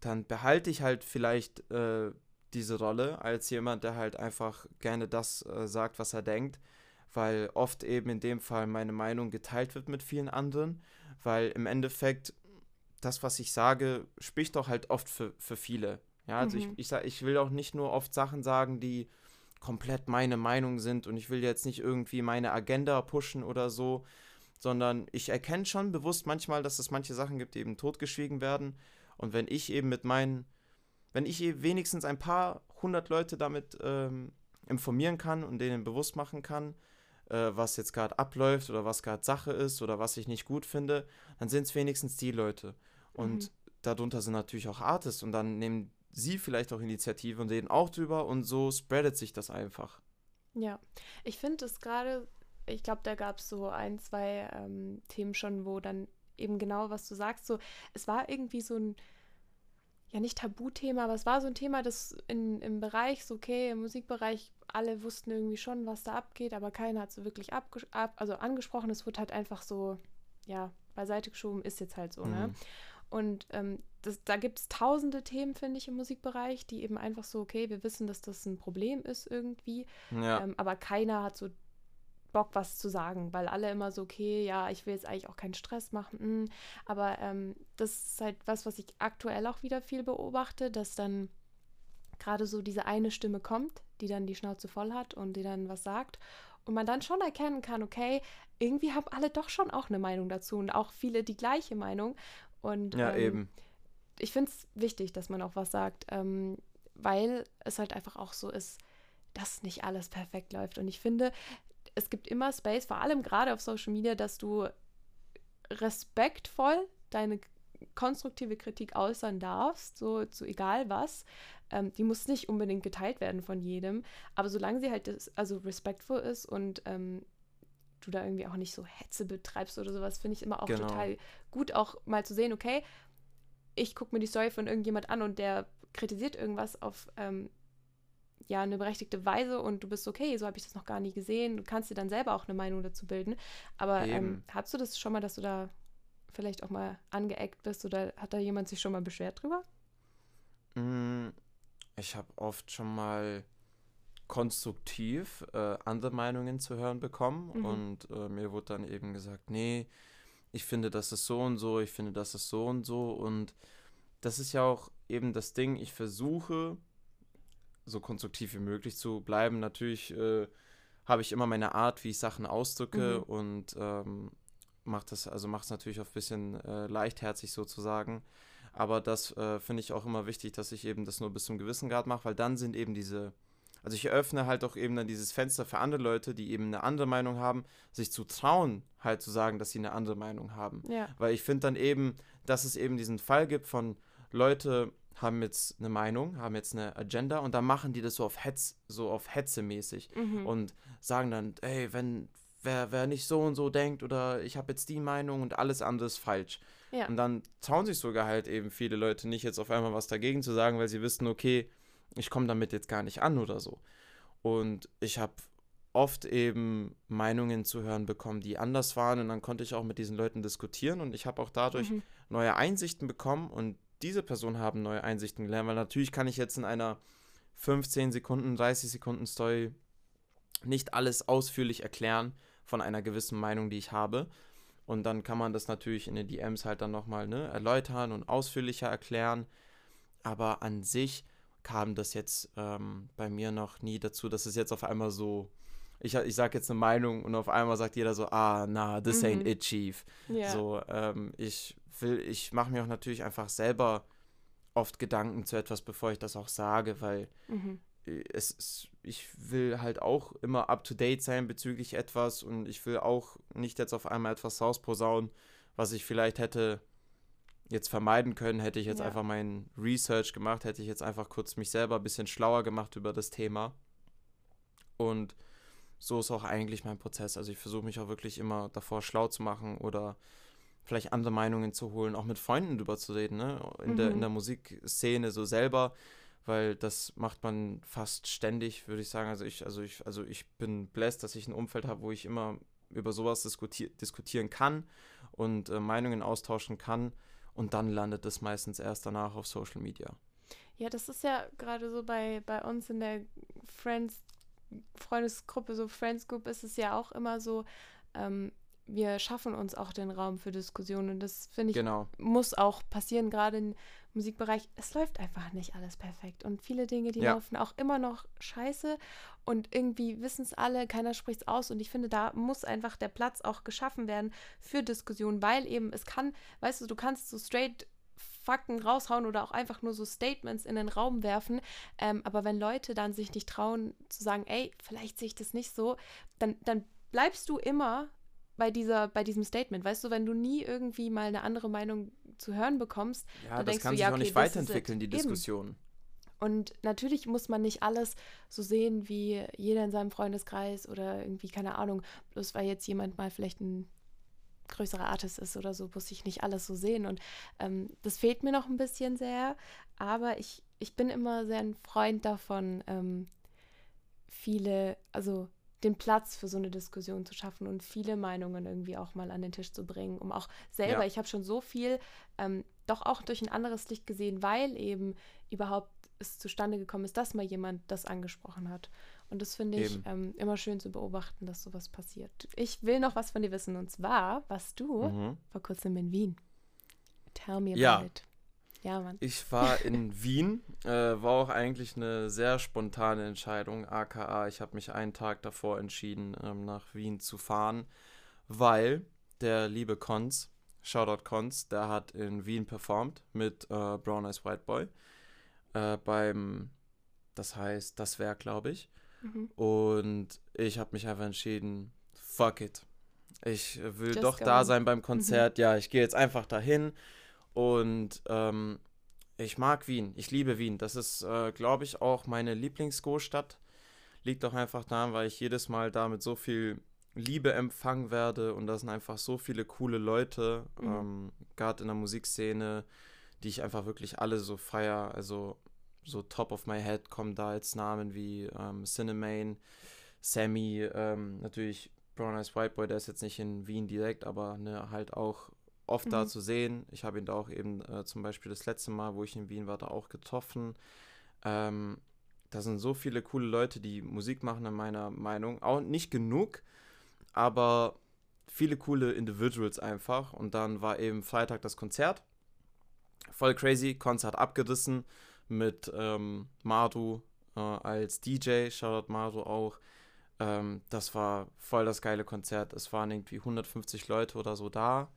dann behalte ich halt vielleicht äh, diese Rolle als jemand, der halt einfach gerne das äh, sagt, was er denkt, weil oft eben in dem Fall meine Meinung geteilt wird mit vielen anderen, weil im Endeffekt das, was ich sage, spricht doch halt oft für, für viele. Ja, also mhm. ich, ich, ich will auch nicht nur oft Sachen sagen, die komplett meine Meinung sind und ich will jetzt nicht irgendwie meine Agenda pushen oder so, sondern ich erkenne schon bewusst manchmal, dass es manche Sachen gibt, die eben totgeschwiegen werden. Und wenn ich eben mit meinen wenn ich wenigstens ein paar hundert Leute damit ähm, informieren kann und denen bewusst machen kann, äh, was jetzt gerade abläuft oder was gerade Sache ist oder was ich nicht gut finde, dann sind es wenigstens die Leute. Und mhm. darunter sind natürlich auch Artists und dann nehmen sie vielleicht auch Initiative und reden auch drüber und so spreadet sich das einfach. Ja, ich finde es gerade, ich glaube, da gab es so ein, zwei ähm, Themen schon, wo dann eben genau, was du sagst, so, es war irgendwie so ein, ja nicht Tabuthema, aber es war so ein Thema, das in, im Bereich, so okay, im Musikbereich, alle wussten irgendwie schon, was da abgeht, aber keiner hat so wirklich ab, also angesprochen. Es wurde halt einfach so, ja, beiseite geschoben, ist jetzt halt so, ne? mhm. ne? Und ähm, das, da gibt es tausende Themen, finde ich, im Musikbereich, die eben einfach so, okay, wir wissen, dass das ein Problem ist irgendwie, ja. ähm, aber keiner hat so Bock, was zu sagen, weil alle immer so, okay, ja, ich will jetzt eigentlich auch keinen Stress machen. Mh. Hm. Aber ähm, das ist halt was, was ich aktuell auch wieder viel beobachte, dass dann gerade so diese eine Stimme kommt, die dann die Schnauze voll hat und die dann was sagt. Und man dann schon erkennen kann, okay, irgendwie haben alle doch schon auch eine Meinung dazu und auch viele die gleiche Meinung. Und ja, ähm, eben. Ich finde es wichtig, dass man auch was sagt, ähm, weil es halt einfach auch so ist, dass nicht alles perfekt läuft. Und ich finde, es gibt immer Space, vor allem gerade auf Social Media, dass du respektvoll deine konstruktive Kritik äußern darfst, so zu egal was. Ähm, die muss nicht unbedingt geteilt werden von jedem, aber solange sie halt das, also respektvoll ist und ähm, du da irgendwie auch nicht so Hetze betreibst oder sowas, finde ich immer auch genau. total gut, auch mal zu sehen, okay, ich gucke mir die Story von irgendjemand an und der kritisiert irgendwas auf ähm, ja eine berechtigte Weise und du bist okay, so habe ich das noch gar nie gesehen. Du kannst dir dann selber auch eine Meinung dazu bilden. Aber ähm, hast du das schon mal, dass du da vielleicht auch mal angeeckt bist oder hat da jemand sich schon mal beschwert drüber? Mm, ich habe oft schon mal konstruktiv äh, andere Meinungen zu hören bekommen mhm. und äh, mir wurde dann eben gesagt, nee, ich finde, das ist so und so, ich finde, das ist so und so und das ist ja auch eben das Ding, ich versuche so konstruktiv wie möglich zu bleiben. Natürlich äh, habe ich immer meine Art, wie ich Sachen ausdrücke mhm. und ähm, macht das, also macht es natürlich auch ein bisschen äh, leichtherzig sozusagen. Aber das äh, finde ich auch immer wichtig, dass ich eben das nur bis zum gewissen Grad mache, weil dann sind eben diese also ich eröffne halt auch eben dann dieses Fenster für andere Leute, die eben eine andere Meinung haben, sich zu trauen, halt zu sagen, dass sie eine andere Meinung haben. Ja. Weil ich finde dann eben, dass es eben diesen Fall gibt von Leute haben jetzt eine Meinung, haben jetzt eine Agenda und dann machen die das so auf Hetz, so auf Hetze mäßig Mhm. und sagen dann, ey, wenn wer, wer nicht so und so denkt oder ich habe jetzt die Meinung und alles andere ist falsch. Ja. Und dann trauen sich sogar halt eben viele Leute nicht jetzt auf einmal was dagegen zu sagen, weil sie wissen, okay, ich komme damit jetzt gar nicht an oder so. Und ich habe oft eben Meinungen zu hören bekommen, die anders waren und dann konnte ich auch mit diesen Leuten diskutieren und ich habe auch dadurch Mhm. neue Einsichten bekommen und diese Personen haben neue Einsichten gelernt, weil natürlich kann ich jetzt in einer 15 Sekunden, 30 Sekunden Story nicht alles ausführlich erklären von einer gewissen Meinung, die ich habe. Und dann kann man das natürlich in den DMs halt dann nochmal ne, erläutern und ausführlicher erklären. Aber an sich kam das jetzt ähm, bei mir noch nie dazu, dass es jetzt auf einmal so, ich, ich sage jetzt eine Meinung und auf einmal sagt jeder so, ah, na, this ain't Mhm. it, Chief. Ja. So, ähm, ich will, ich mache mir auch natürlich einfach selber oft Gedanken zu etwas, bevor ich das auch sage, weil Mhm. es ist, ich will halt auch immer up to date sein bezüglich etwas und ich will auch nicht jetzt auf einmal etwas rausposaunen, was ich vielleicht hätte jetzt vermeiden können, hätte ich jetzt Ja. einfach mein Research gemacht, hätte ich jetzt einfach kurz mich selber ein bisschen schlauer gemacht über das Thema. Und so ist auch eigentlich mein Prozess. Also ich versuche mich auch wirklich immer davor schlau zu machen oder vielleicht andere Meinungen zu holen, auch mit Freunden drüber zu reden, ne? In, der, in Mhm. der Musikszene so selber, weil das macht man fast ständig, würde ich sagen. Also ich, also ich, also ich bin blessed, dass ich ein Umfeld habe, wo ich immer über sowas diskutier diskutieren kann und äh, Meinungen austauschen kann. Und dann landet es meistens erst danach auf Social Media. Ja, das ist ja gerade so bei, bei uns in der Friends, Freundesgruppe, so Friends Group ist es ja auch immer so, ähm, wir schaffen uns auch den Raum für Diskussionen und das finde ich Genau. muss auch passieren, gerade im Musikbereich. Es läuft einfach nicht alles perfekt und viele Dinge, die Ja. laufen auch immer noch scheiße und irgendwie wissen es alle, keiner spricht es aus und ich finde, da muss einfach der Platz auch geschaffen werden für Diskussionen, weil eben es kann, weißt du, du kannst so straight Fakten raushauen oder auch einfach nur so Statements in den Raum werfen. Ähm, aber wenn Leute dann sich nicht trauen zu sagen, ey, vielleicht sehe ich das nicht so, dann, dann bleibst du immer bei dieser, bei diesem Statement. Weißt du, wenn du nie irgendwie mal eine andere Meinung zu hören bekommst, Ja, Da das denkst kann du, sich ja, auch okay, nicht weiterentwickeln, die. Diskussion. und natürlich muss man nicht alles so sehen wie jeder in seinem Freundeskreis oder irgendwie, keine Ahnung, bloß weil jetzt jemand mal vielleicht ein größerer Artist ist oder so, muss ich nicht alles so sehen. Und ähm, das fehlt mir noch ein bisschen sehr. Aber ich, ich bin immer sehr ein Freund davon, ähm, viele, also den Platz für so eine Diskussion zu schaffen und viele Meinungen irgendwie auch mal an den Tisch zu bringen, um auch selber, Ja. ich habe schon so viel ähm, doch auch durch ein anderes Licht gesehen, weil eben überhaupt es zustande gekommen ist, dass mal jemand das angesprochen hat. Und das finde ich ähm, immer schön zu beobachten, dass sowas passiert. Ich will noch was von dir wissen und zwar warst du Mhm. vor kurzem in Wien. Tell me about Ja. it. Ja, Mann. Ich war in Wien, äh, war auch eigentlich eine sehr spontane Entscheidung, aka ich habe mich einen Tag davor entschieden, ähm, nach Wien zu fahren, weil der liebe Cons, Shoutout Cons, der hat in Wien performt mit äh, Brown Eyes White Boy äh, beim, das heißt, das Werk, glaube ich. Mhm. Und ich habe mich einfach entschieden, fuck it. Ich will Just doch go. da sein beim Konzert. Ja, ich gehe jetzt einfach dahin. Und ähm, ich mag Wien. Ich liebe Wien. Das ist, äh, glaube ich, auch meine Lieblingsgroßstadt. Liegt auch einfach daran, weil ich jedes Mal da mit so viel Liebe empfangen werde. Und da sind einfach so viele coole Leute, Mhm. ähm, gerade in der Musikszene, die ich einfach wirklich alle so feier. Also so top of my head kommen da jetzt Namen wie ähm, Cinnamane, Sammy, ähm, natürlich Brown Eyes White Boy, der ist jetzt nicht in Wien direkt, aber ne, halt auch oft da Mhm. zu sehen. Ich habe ihn da auch eben äh, zum Beispiel das letzte Mal, wo ich in Wien war, da auch getroffen. Ähm, da sind so viele coole Leute, die Musik machen, in meiner Meinung. Auch nicht genug, aber viele coole Individuals einfach. Und dann war eben Freitag das Konzert. Voll crazy, Konzert abgerissen mit ähm, Maru äh, als DJ, Shoutout Maru auch. Ähm, das war voll das geile Konzert. Es waren irgendwie 150 Leute oder so da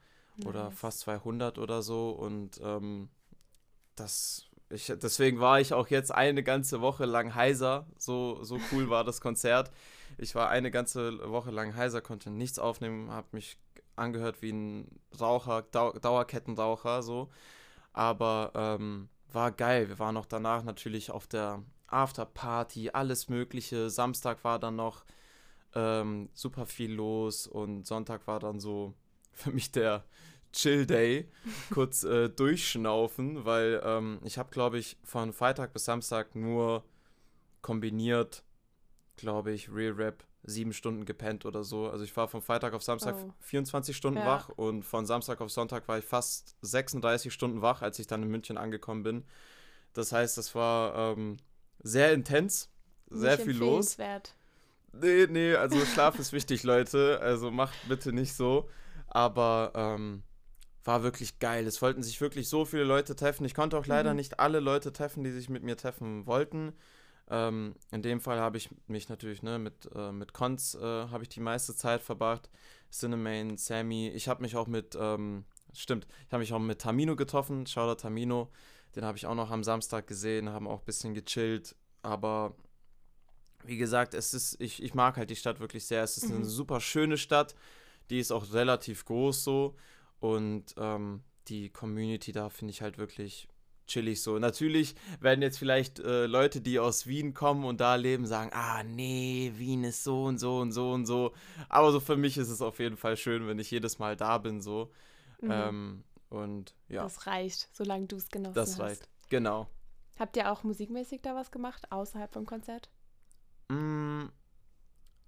oder Nice. fast 200 oder so und ähm, das Ich, deswegen war ich auch jetzt eine ganze Woche lang heiser. So, so cool war das Konzert. Ich war eine ganze Woche lang heiser, konnte nichts aufnehmen, habe mich angehört wie ein Raucher, Dau Dauerkettenraucher, so. Aber ähm, war geil. Wir waren auch danach natürlich auf der Afterparty, alles Mögliche. Samstag war dann noch ähm, super viel los und Sonntag war dann so für mich der Chill Day. Kurz äh, durchschnaufen, weil ähm, ich habe, glaube ich, von Freitag bis Samstag nur kombiniert, glaube ich, Real Rap sieben Stunden gepennt oder so. Also ich war von Freitag auf Samstag oh. 24 Stunden ja. wach und von Samstag auf Sonntag war ich fast 36 Stunden wach, als ich dann in München angekommen bin. Das heißt, das war ähm, sehr intens, sehr Nicht viel los. Nee, nee, also Schlaf ist wichtig, Leute. Also macht bitte nicht so. Aber ähm, war wirklich geil. Es wollten sich wirklich so viele Leute treffen. Ich konnte auch leider mhm. nicht alle Leute treffen, die sich mit mir treffen wollten. Ähm, in dem Fall habe ich mich natürlich ne, mit, äh, mit Cons äh, habe ich die meiste Zeit verbracht. Cinnamon, Sammy. Ich habe mich auch mit, ähm, stimmt, ich habe mich auch mit Tamino getroffen. Shoutout Tamino. Den habe ich auch noch am Samstag gesehen, haben auch ein bisschen gechillt. Aber wie gesagt, es ist, ich, ich mag halt die Stadt wirklich sehr. Es ist mhm. eine super schöne Stadt. Die ist auch relativ groß so. Und ähm, die Community da finde ich halt wirklich chillig so. Natürlich werden jetzt vielleicht äh, Leute, die aus Wien kommen und da leben, sagen, ah nee, Wien ist so und so und so und so. Aber so für mich ist es auf jeden Fall schön, wenn ich jedes Mal da bin so. Mhm. Ähm, und ja. Das reicht, solange du es genossen das hast. Das reicht, genau. Habt ihr auch musikmäßig da was gemacht, außerhalb vom Konzert? Mm,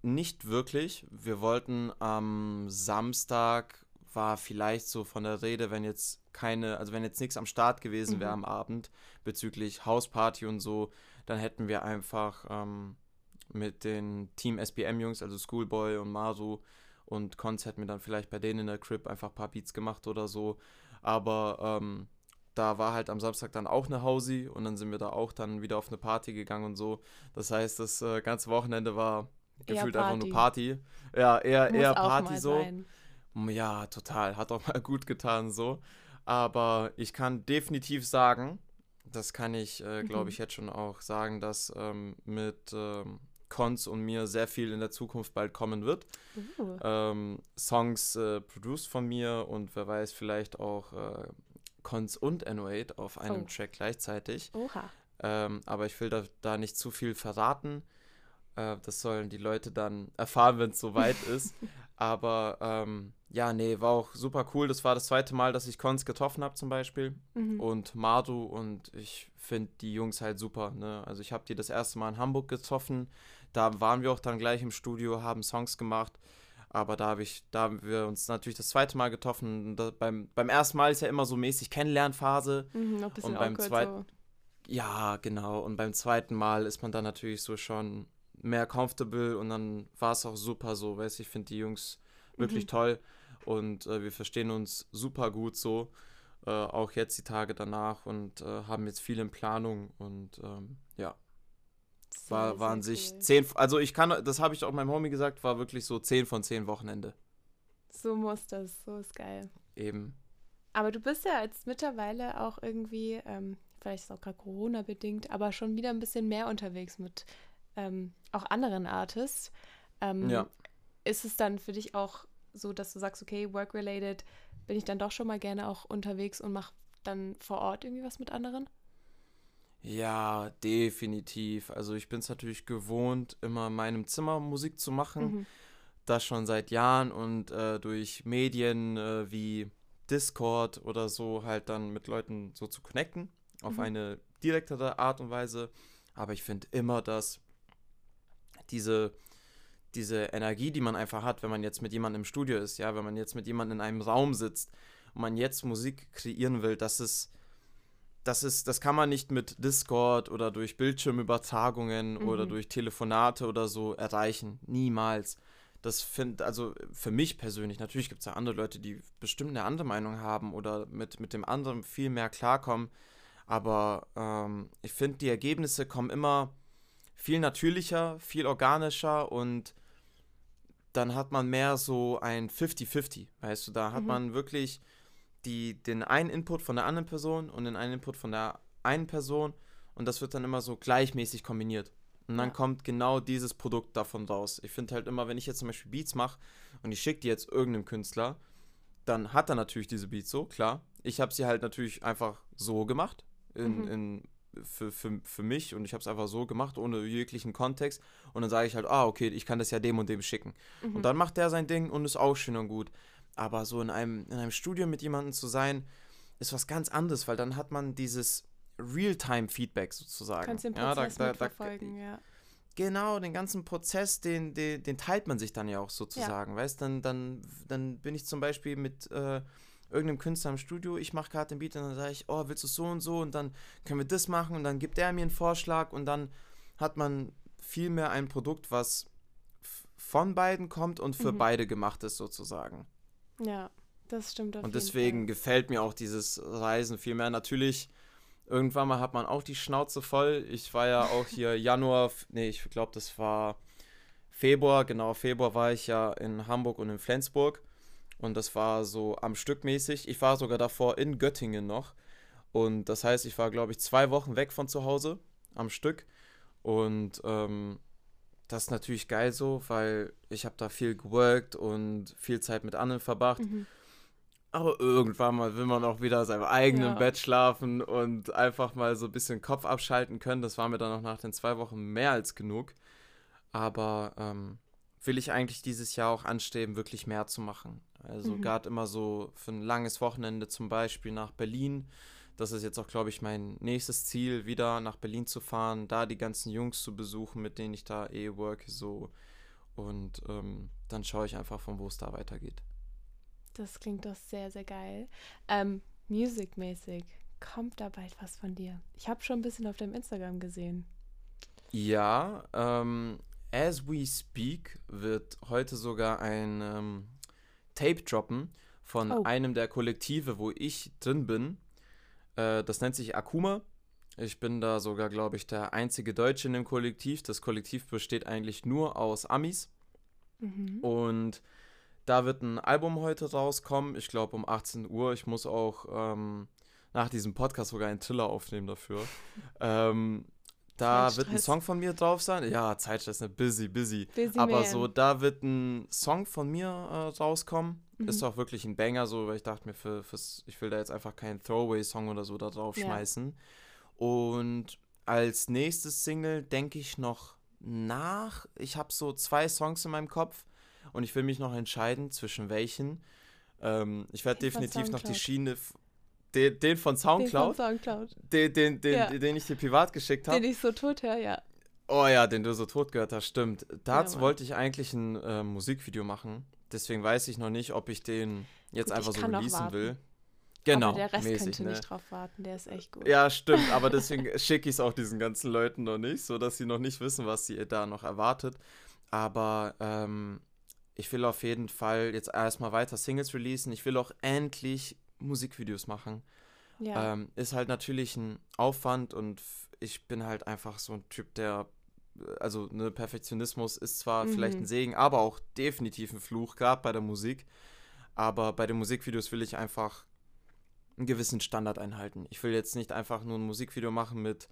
nicht wirklich. Wir wollten am Samstag war vielleicht so von der Rede, wenn jetzt keine, also wenn jetzt nichts am Start gewesen mhm. wäre am Abend bezüglich Hausparty und so, dann hätten wir einfach ähm, mit den Team SBM-Jungs, also Schoolboy und Maru und Konz hätten wir dann vielleicht bei denen in der Crib einfach ein paar Beats gemacht oder so. Aber ähm, da war halt am Samstag dann auch eine Hausi und dann sind wir da auch dann wieder auf eine Party gegangen und so. Das heißt, das äh, ganze Wochenende war gefühlt einfach nur Party. Ja, eher, eher Party so. Sein. Ja, total. Hat auch mal gut getan so. Aber ich kann definitiv sagen, das kann ich, äh, glaube mhm. ich, jetzt schon auch sagen, dass ähm, mit ähm, Cons und mir sehr viel in der Zukunft bald kommen wird. Uh. Ähm, Songs äh, produced von mir und wer weiß, vielleicht auch äh, Cons und N08 auf einem oh. Track gleichzeitig. Oha. Ähm, aber ich will da, da nicht zu viel verraten. Äh, das sollen die Leute dann erfahren, wenn es soweit ist. Aber ähm, ja, nee, war auch super cool. Das war das zweite Mal, dass ich Cons getroffen habe zum Beispiel. Mhm. Und Madu und ich finde die Jungs halt super. Ne? Also ich habe die das erste Mal in Hamburg getroffen. Da waren wir auch dann gleich im Studio, haben Songs gemacht. Aber da habe ich, da haben wir uns natürlich das zweite Mal getroffen. Da, beim, beim ersten Mal ist ja immer so mäßig Kennenlernphase. Mhm, und beim zweiten. So. Ja, genau. Und beim zweiten Mal ist man dann natürlich so schon mehr comfortable und dann war es auch super so, weißt du, ich finde die Jungs wirklich mhm. toll und äh, wir verstehen uns super gut so, äh, auch jetzt die Tage danach und äh, haben jetzt viel in Planung und ähm, ja. Sehr, war, waren sich cool. zehn, also ich kann, das habe ich auch meinem Homie gesagt, war wirklich so zehn von zehn Wochenende. So muss das, so ist geil. Eben. Aber du bist ja jetzt mittlerweile auch irgendwie, ähm, vielleicht ist auch gerade Corona bedingt, aber schon wieder ein bisschen mehr unterwegs mit ähm, auch anderen Artists. Ähm, ja. Ist es dann für dich auch so, dass du sagst, okay, work-related bin ich dann doch schon mal gerne auch unterwegs und mache dann vor Ort irgendwie was mit anderen? Ja, definitiv. Also ich bin es natürlich gewohnt, immer in meinem Zimmer Musik zu machen. Mhm. Das schon seit Jahren und äh, durch Medien äh, wie Discord oder so halt dann mit Leuten so zu connecten. Auf mhm. eine direktere Art und Weise. Aber ich finde immer, dass diese diese Energie, die man einfach hat, wenn man jetzt mit jemandem im Studio ist, ja, wenn man jetzt mit jemandem in einem Raum sitzt und man jetzt Musik kreieren will, das ist, das ist, das kann man nicht mit Discord oder durch Bildschirmübertragungen mhm. oder durch Telefonate oder so erreichen. Niemals. Das finde, also für mich persönlich, natürlich gibt es ja andere Leute, die bestimmt eine andere Meinung haben oder mit, mit dem anderen viel mehr klarkommen. Aber ähm, ich finde, die Ergebnisse kommen immer viel natürlicher, viel organischer und dann hat man mehr so ein 50-50, weißt du, da hat mhm. man wirklich die, den einen Input von der anderen Person und den einen Input von der einen Person und das wird dann immer so gleichmäßig kombiniert. Und dann Ja. kommt genau dieses Produkt davon raus. Ich finde halt immer, wenn ich jetzt zum Beispiel Beats mache und ich schicke die jetzt irgendeinem Künstler, dann hat er natürlich diese Beats so, klar. Ich habe sie halt natürlich einfach so gemacht, in, Mhm. in, für, für, für mich und ich habe es einfach so gemacht, ohne jeglichen Kontext. Und dann sage ich halt, ah, okay, ich kann das ja dem und dem schicken. Mhm. Und dann macht der sein Ding und ist auch schön und gut. Aber so in einem, in einem Studio mit jemandem zu sein, ist was ganz anderes, weil dann hat man dieses Realtime-Feedback sozusagen. Kannst den Ja, da- Prozess da- da- ja. Genau, den ganzen Prozess, den, den, den teilt man sich dann ja auch sozusagen, weißt dann, dann, dann bin ich zum Beispiel mit äh, irgendeinem Künstler im Studio, ich mache gerade den Beat und dann sage ich, oh, willst du so und so und dann können wir das machen und dann gibt er mir einen Vorschlag und dann hat man viel mehr ein Produkt, was von beiden kommt und für Mhm. beide gemacht ist sozusagen. Ja, das stimmt Und deswegen Fall. gefällt mir auch dieses Reisen viel mehr. Natürlich, irgendwann mal hat man auch die Schnauze voll. Ich war ja auch hier Januar, nee, ich glaube, das war Februar, genau, Februar war ich ja in Hamburg und in Flensburg. Und das war so am Stück mäßig. Ich war sogar davor in Göttingen noch. Und das heißt, ich war, glaube ich, zwei Wochen weg von zu Hause am Stück. Und ähm, das ist natürlich geil so, weil ich habe da viel geworkt und viel Zeit mit anderen verbracht. Mhm. Aber irgendwann mal will man auch wieder in seinem eigenen Ja. Bett schlafen und einfach mal so ein bisschen Kopf abschalten können. Das war mir dann auch nach den zwei Wochen mehr als genug. Aber ähm, will ich eigentlich dieses Jahr auch anstreben, wirklich mehr zu machen. Also Mhm. gerade immer so für ein langes Wochenende zum Beispiel nach Berlin. Das ist jetzt auch, glaube ich, mein nächstes Ziel, wieder nach Berlin zu fahren, da die ganzen Jungs zu besuchen, mit denen ich da eh worke, so. Und ähm, dann schaue ich einfach, von wo es da weitergeht. Das klingt doch sehr, sehr geil. Ähm, Musicmäßig, kommt da bald was von dir? Ich habe schon ein bisschen auf deinem Instagram gesehen. Ja, ähm, as we speak wird heute sogar ein ähm, Tape droppen von Oh. einem der Kollektive, wo ich drin bin. Äh, das nennt sich Akuma. Ich bin da sogar, glaube ich, der einzige Deutsche in dem Kollektiv. Das Kollektiv besteht eigentlich nur aus Amis. Mhm. Und da wird ein Album heute rauskommen. Ich glaube um 18 Uhr. Ich muss auch ähm, nach diesem Podcast sogar einen Triller aufnehmen dafür. ähm, da wird ein. Song von mir drauf sein. Ja, Zeitstress, ne? Busy, busy. Busy Aber Man. so, da wird ein Song von mir äh, rauskommen. Mhm. Ist auch wirklich ein Banger, so, weil ich dachte mir, für, fürs, ich will da jetzt einfach keinen Throwaway-Song oder so da drauf Ja. schmeißen. Und als nächstes Single denke ich noch nach. Ich habe so zwei Songs in meinem Kopf und ich will mich noch entscheiden, zwischen welchen. Ähm, ich werde definitiv noch die. Schiene. Den, den von Den Soundcloud, von Soundcloud. den, den, den, Ja. den ich dir privat geschickt habe. Den ich so tot höre, ja. Oh ja, den du so tot gehört hast, stimmt. Dazu Mann. wollte ich eigentlich ein äh, Musikvideo machen. Deswegen weiß ich noch nicht, ob ich den jetzt Gut, einfach so releasen will. Genau, Aber der Rest mäßig, könnte ne? nicht drauf warten, der ist echt gut. Ja, stimmt, aber deswegen schicke ich es auch diesen ganzen Leuten noch nicht, so dass sie noch nicht wissen, was sie da noch erwartet. Aber ähm, ich will auf jeden Fall jetzt erstmal weiter Singles releasen. Ich will auch endlich Musikvideos machen. Ja. Ähm, ist halt natürlich ein Aufwand und ich bin halt einfach so ein Typ, der, äh, also ne, Perfektionismus ist zwar vielleicht Mhm. ein Segen, aber auch definitiv ein Fluch, gerade bei der Musik. Aber bei den Musikvideos will ich einfach einen gewissen Standard einhalten. Ich will jetzt nicht einfach nur ein Musikvideo machen mit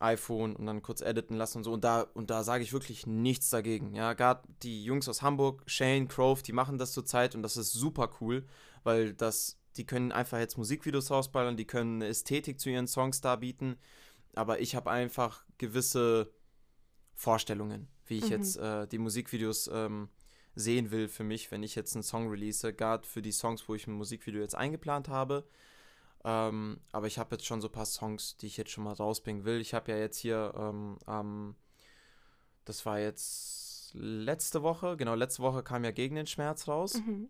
iPhone und dann kurz editen lassen und so. Und da, und da sage ich wirklich nichts dagegen. Ja, gerade die Jungs aus Hamburg, Shane, Grove, die machen das zurzeit und das ist super cool, weil das, die können einfach jetzt Musikvideos rausballern, die können eine Ästhetik zu ihren Songs darbieten. Aber ich habe einfach gewisse Vorstellungen, wie ich Mhm. jetzt äh, die Musikvideos ähm, sehen will für mich, wenn ich jetzt einen Song release, gerade für die Songs, wo ich ein Musikvideo jetzt eingeplant habe. Ähm, aber ich habe jetzt schon so ein paar Songs, die ich jetzt schon mal rausbringen will. Ich habe ja jetzt hier ähm, am, das war jetzt letzte Woche, genau, letzte Woche kam ja Gegen den Schmerz raus. mhm.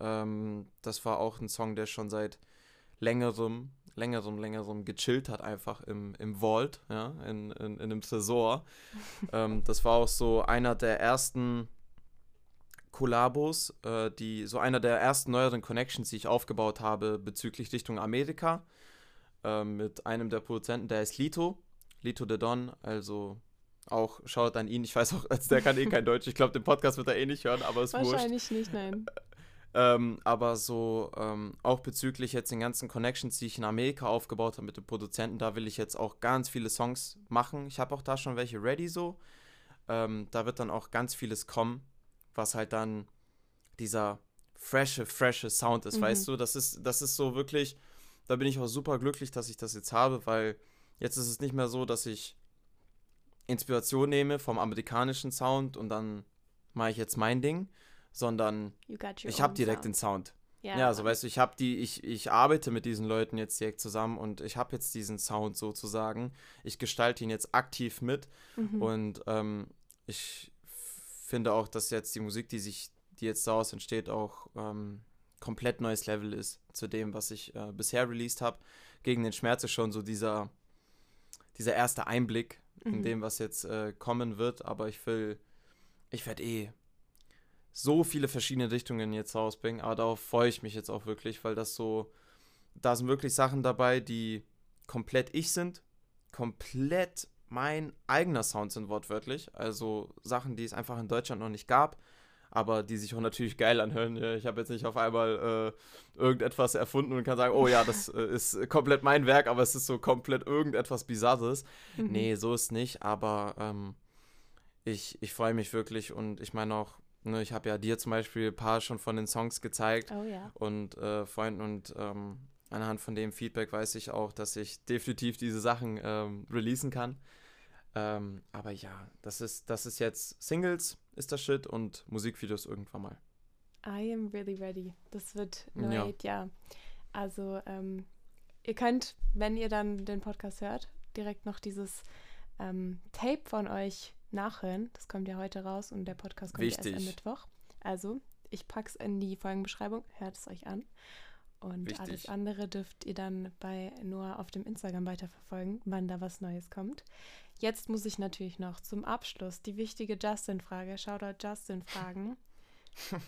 Ähm, das war auch ein Song, der schon seit längerem, längerem, längerem gechillt hat, einfach im, im Vault, ja, in, in, in einem Tresor. ähm, das war auch so einer der ersten Kollabos, äh, die, so einer der ersten neueren Connections, die ich aufgebaut habe bezüglich Richtung Amerika. ähm, mit einem der Produzenten, der ist Lito, Lito the Don, also auch schaut an ihn. Ich weiß auch, der kann eh kein Deutsch. Ich glaube, den Podcast wird er eh nicht hören, aber es ist wurscht. Wahrscheinlich nicht, nein. Ähm, aber so ähm, auch bezüglich jetzt den ganzen Connections, die ich in Amerika aufgebaut habe mit den Produzenten, da will ich jetzt auch ganz viele Songs machen. Ich habe auch da schon welche ready so. Ähm, da wird dann auch ganz vieles kommen, was halt dann dieser frische, frische Sound ist, mhm. weißt du? Das ist, das ist so wirklich, da bin ich auch super glücklich, dass ich das jetzt habe, weil jetzt ist es nicht mehr so, dass ich Inspiration nehme vom amerikanischen Sound und dann mache ich jetzt mein Ding, sondern ich habe direkt sound. den Sound. Ja, ja also weißt du, ich habe die, ich, ich arbeite mit diesen Leuten jetzt direkt zusammen und ich habe jetzt diesen Sound sozusagen. Ich gestalte ihn jetzt aktiv mit mhm. und ähm, ich finde auch, dass jetzt die Musik, die sich, die jetzt daraus entsteht, auch ähm, komplett neues Level ist zu dem, was ich äh, bisher released habe. Gegen den Schmerz ist schon so dieser, dieser erste Einblick mhm. in dem, was jetzt äh, kommen wird, aber ich will, ich werde eh so viele verschiedene Richtungen jetzt rausbringen, aber darauf freue ich mich jetzt auch wirklich, weil das so, da sind wirklich Sachen dabei, die komplett ich sind, komplett mein eigener Sound sind wortwörtlich, also Sachen, die es einfach in Deutschland noch nicht gab, aber die sich auch natürlich geil anhören. Ich habe jetzt nicht auf einmal äh, irgendetwas erfunden und kann sagen, oh ja, das äh, ist komplett mein Werk, aber es ist so komplett irgendetwas Bizarres. Mhm. Nee, so ist nicht, aber ähm, ich, ich freue mich wirklich und ich meine auch, Ne, ich habe ja dir zum Beispiel ein paar schon von den Songs gezeigt oh, ja. und äh, Freunden und ähm, anhand von dem Feedback weiß ich auch, dass ich definitiv diese Sachen ähm, releasen kann. Ähm, aber ja, das ist, das ist jetzt Singles, ist das Shit und Musikvideos irgendwann mal. I am really ready. Das wird neu, ja. ja. Also, ähm, ihr könnt, wenn ihr dann den Podcast hört, direkt noch dieses ähm, Tape von euch nachhören. Das kommt ja heute raus und der Podcast kommt Wichtig. erst am Mittwoch. Also, ich pack's in die Folgenbeschreibung, hört es euch an. Und Wichtig. alles andere dürft ihr dann bei Noah auf dem Instagram weiterverfolgen, wann da was Neues kommt. Jetzt muss ich natürlich noch zum Abschluss die wichtige Justin-Frage, Shoutout Justin fragen.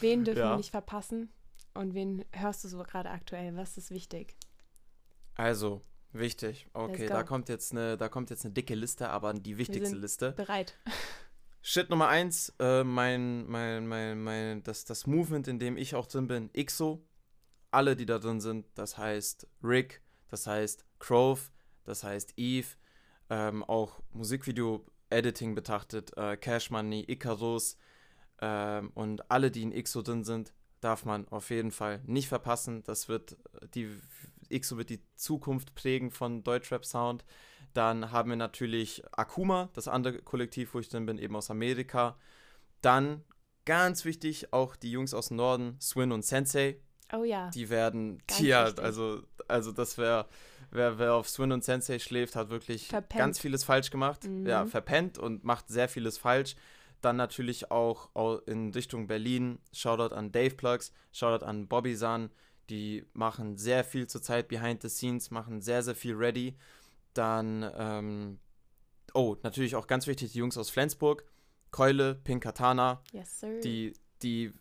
wen dürfen ja. wir nicht verpassen und wen hörst du so gerade aktuell? Was ist wichtig? Also, Wichtig. Okay, da kommt jetzt eine, da kommt jetzt eine dicke Liste, aber die wichtigste Liste. Bereit. Shit Nummer eins, äh, mein, mein, mein, mein, das, das Movement, in dem ich auch drin bin, IXO. Alle, die da drin sind, das heißt Rick, das heißt Crove, das heißt Eve, ähm, auch Musikvideo-Editing betrachtet, äh, Cash Money, Icarus ähm, und alle, die in IXO drin sind, darf man auf jeden Fall nicht verpassen. Das wird die Ixo wird die Zukunft prägen von Deutschrap Sound. Dann haben wir natürlich Akuma, das andere Kollektiv, wo ich drin bin, eben aus Amerika. Dann ganz wichtig auch die Jungs aus dem Norden, Swin und Sensei. Oh ja. Die werden, ja, also, also das wäre, wer, wer auf Swin und Sensei schläft, hat wirklich verpennt. ganz vieles falsch gemacht. Mhm. Ja, verpennt und macht sehr vieles falsch. Dann natürlich auch in Richtung Berlin. Shoutout an Dave Plugs, Shoutout an Bobby San, die machen sehr viel zurzeit behind the scenes, machen sehr, sehr viel ready. Dann, ähm, oh, natürlich auch ganz wichtig, die Jungs aus Flensburg. Keule, Pink Katana. Yes, sir. Die, die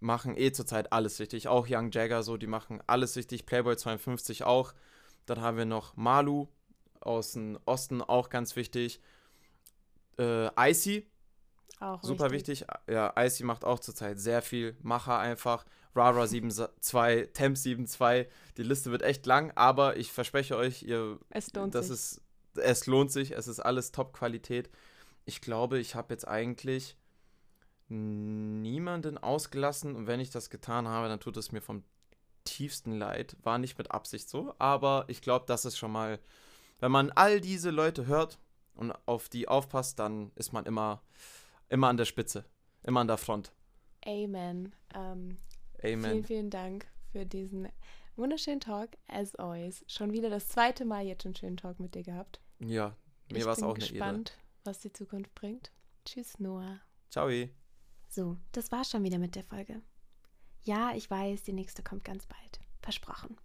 machen eh zurzeit alles richtig. Auch Young Jagger, so, die machen alles richtig. Playboy 52 auch. Dann haben wir noch Malu aus dem Osten, auch ganz wichtig. Äh, Icy. Auch Super richtig. wichtig. Ja, Icy macht auch zurzeit sehr viel. Macher einfach. Rara 7.2, Temp 7.2. Die Liste wird echt lang, aber ich verspreche euch, ihr, es lohnt das sich. Ist, es lohnt sich, es ist alles Top-Qualität. Ich glaube, ich habe jetzt eigentlich niemanden ausgelassen und wenn ich das getan habe, dann tut es mir vom tiefsten Leid. War nicht mit Absicht so, aber ich glaube, das ist schon mal, wenn man all diese Leute hört und auf die aufpasst, dann ist man immer, immer an der Spitze, immer an der Front. Amen. Ähm, Amen. Vielen, vielen Dank für diesen wunderschönen Talk, as always. Schon wieder das zweite Mal jetzt einen schönen Talk mit dir gehabt. Ja, mir war es auch eine Ehre. Ich bin gespannt, was die Zukunft bringt. Tschüss, Noah. Ciao. So, das war's schon wieder mit der Folge. Ja, ich weiß, die nächste kommt ganz bald. Versprochen.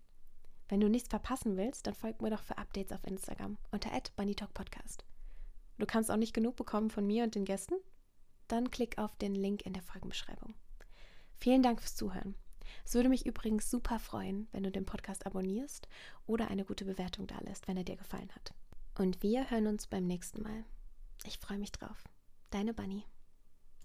Wenn du nichts verpassen willst, dann folg mir doch für Updates auf Instagram unter @bunnytalkpodcast. Du kannst auch nicht genug bekommen von mir und den Gästen? Dann klick auf den Link in der Folgenbeschreibung. Vielen Dank fürs Zuhören. Es würde mich übrigens super freuen, wenn du den Podcast abonnierst oder eine gute Bewertung da lässt, wenn er dir gefallen hat. Und wir hören uns beim nächsten Mal. Ich freue mich drauf. Deine Bunny.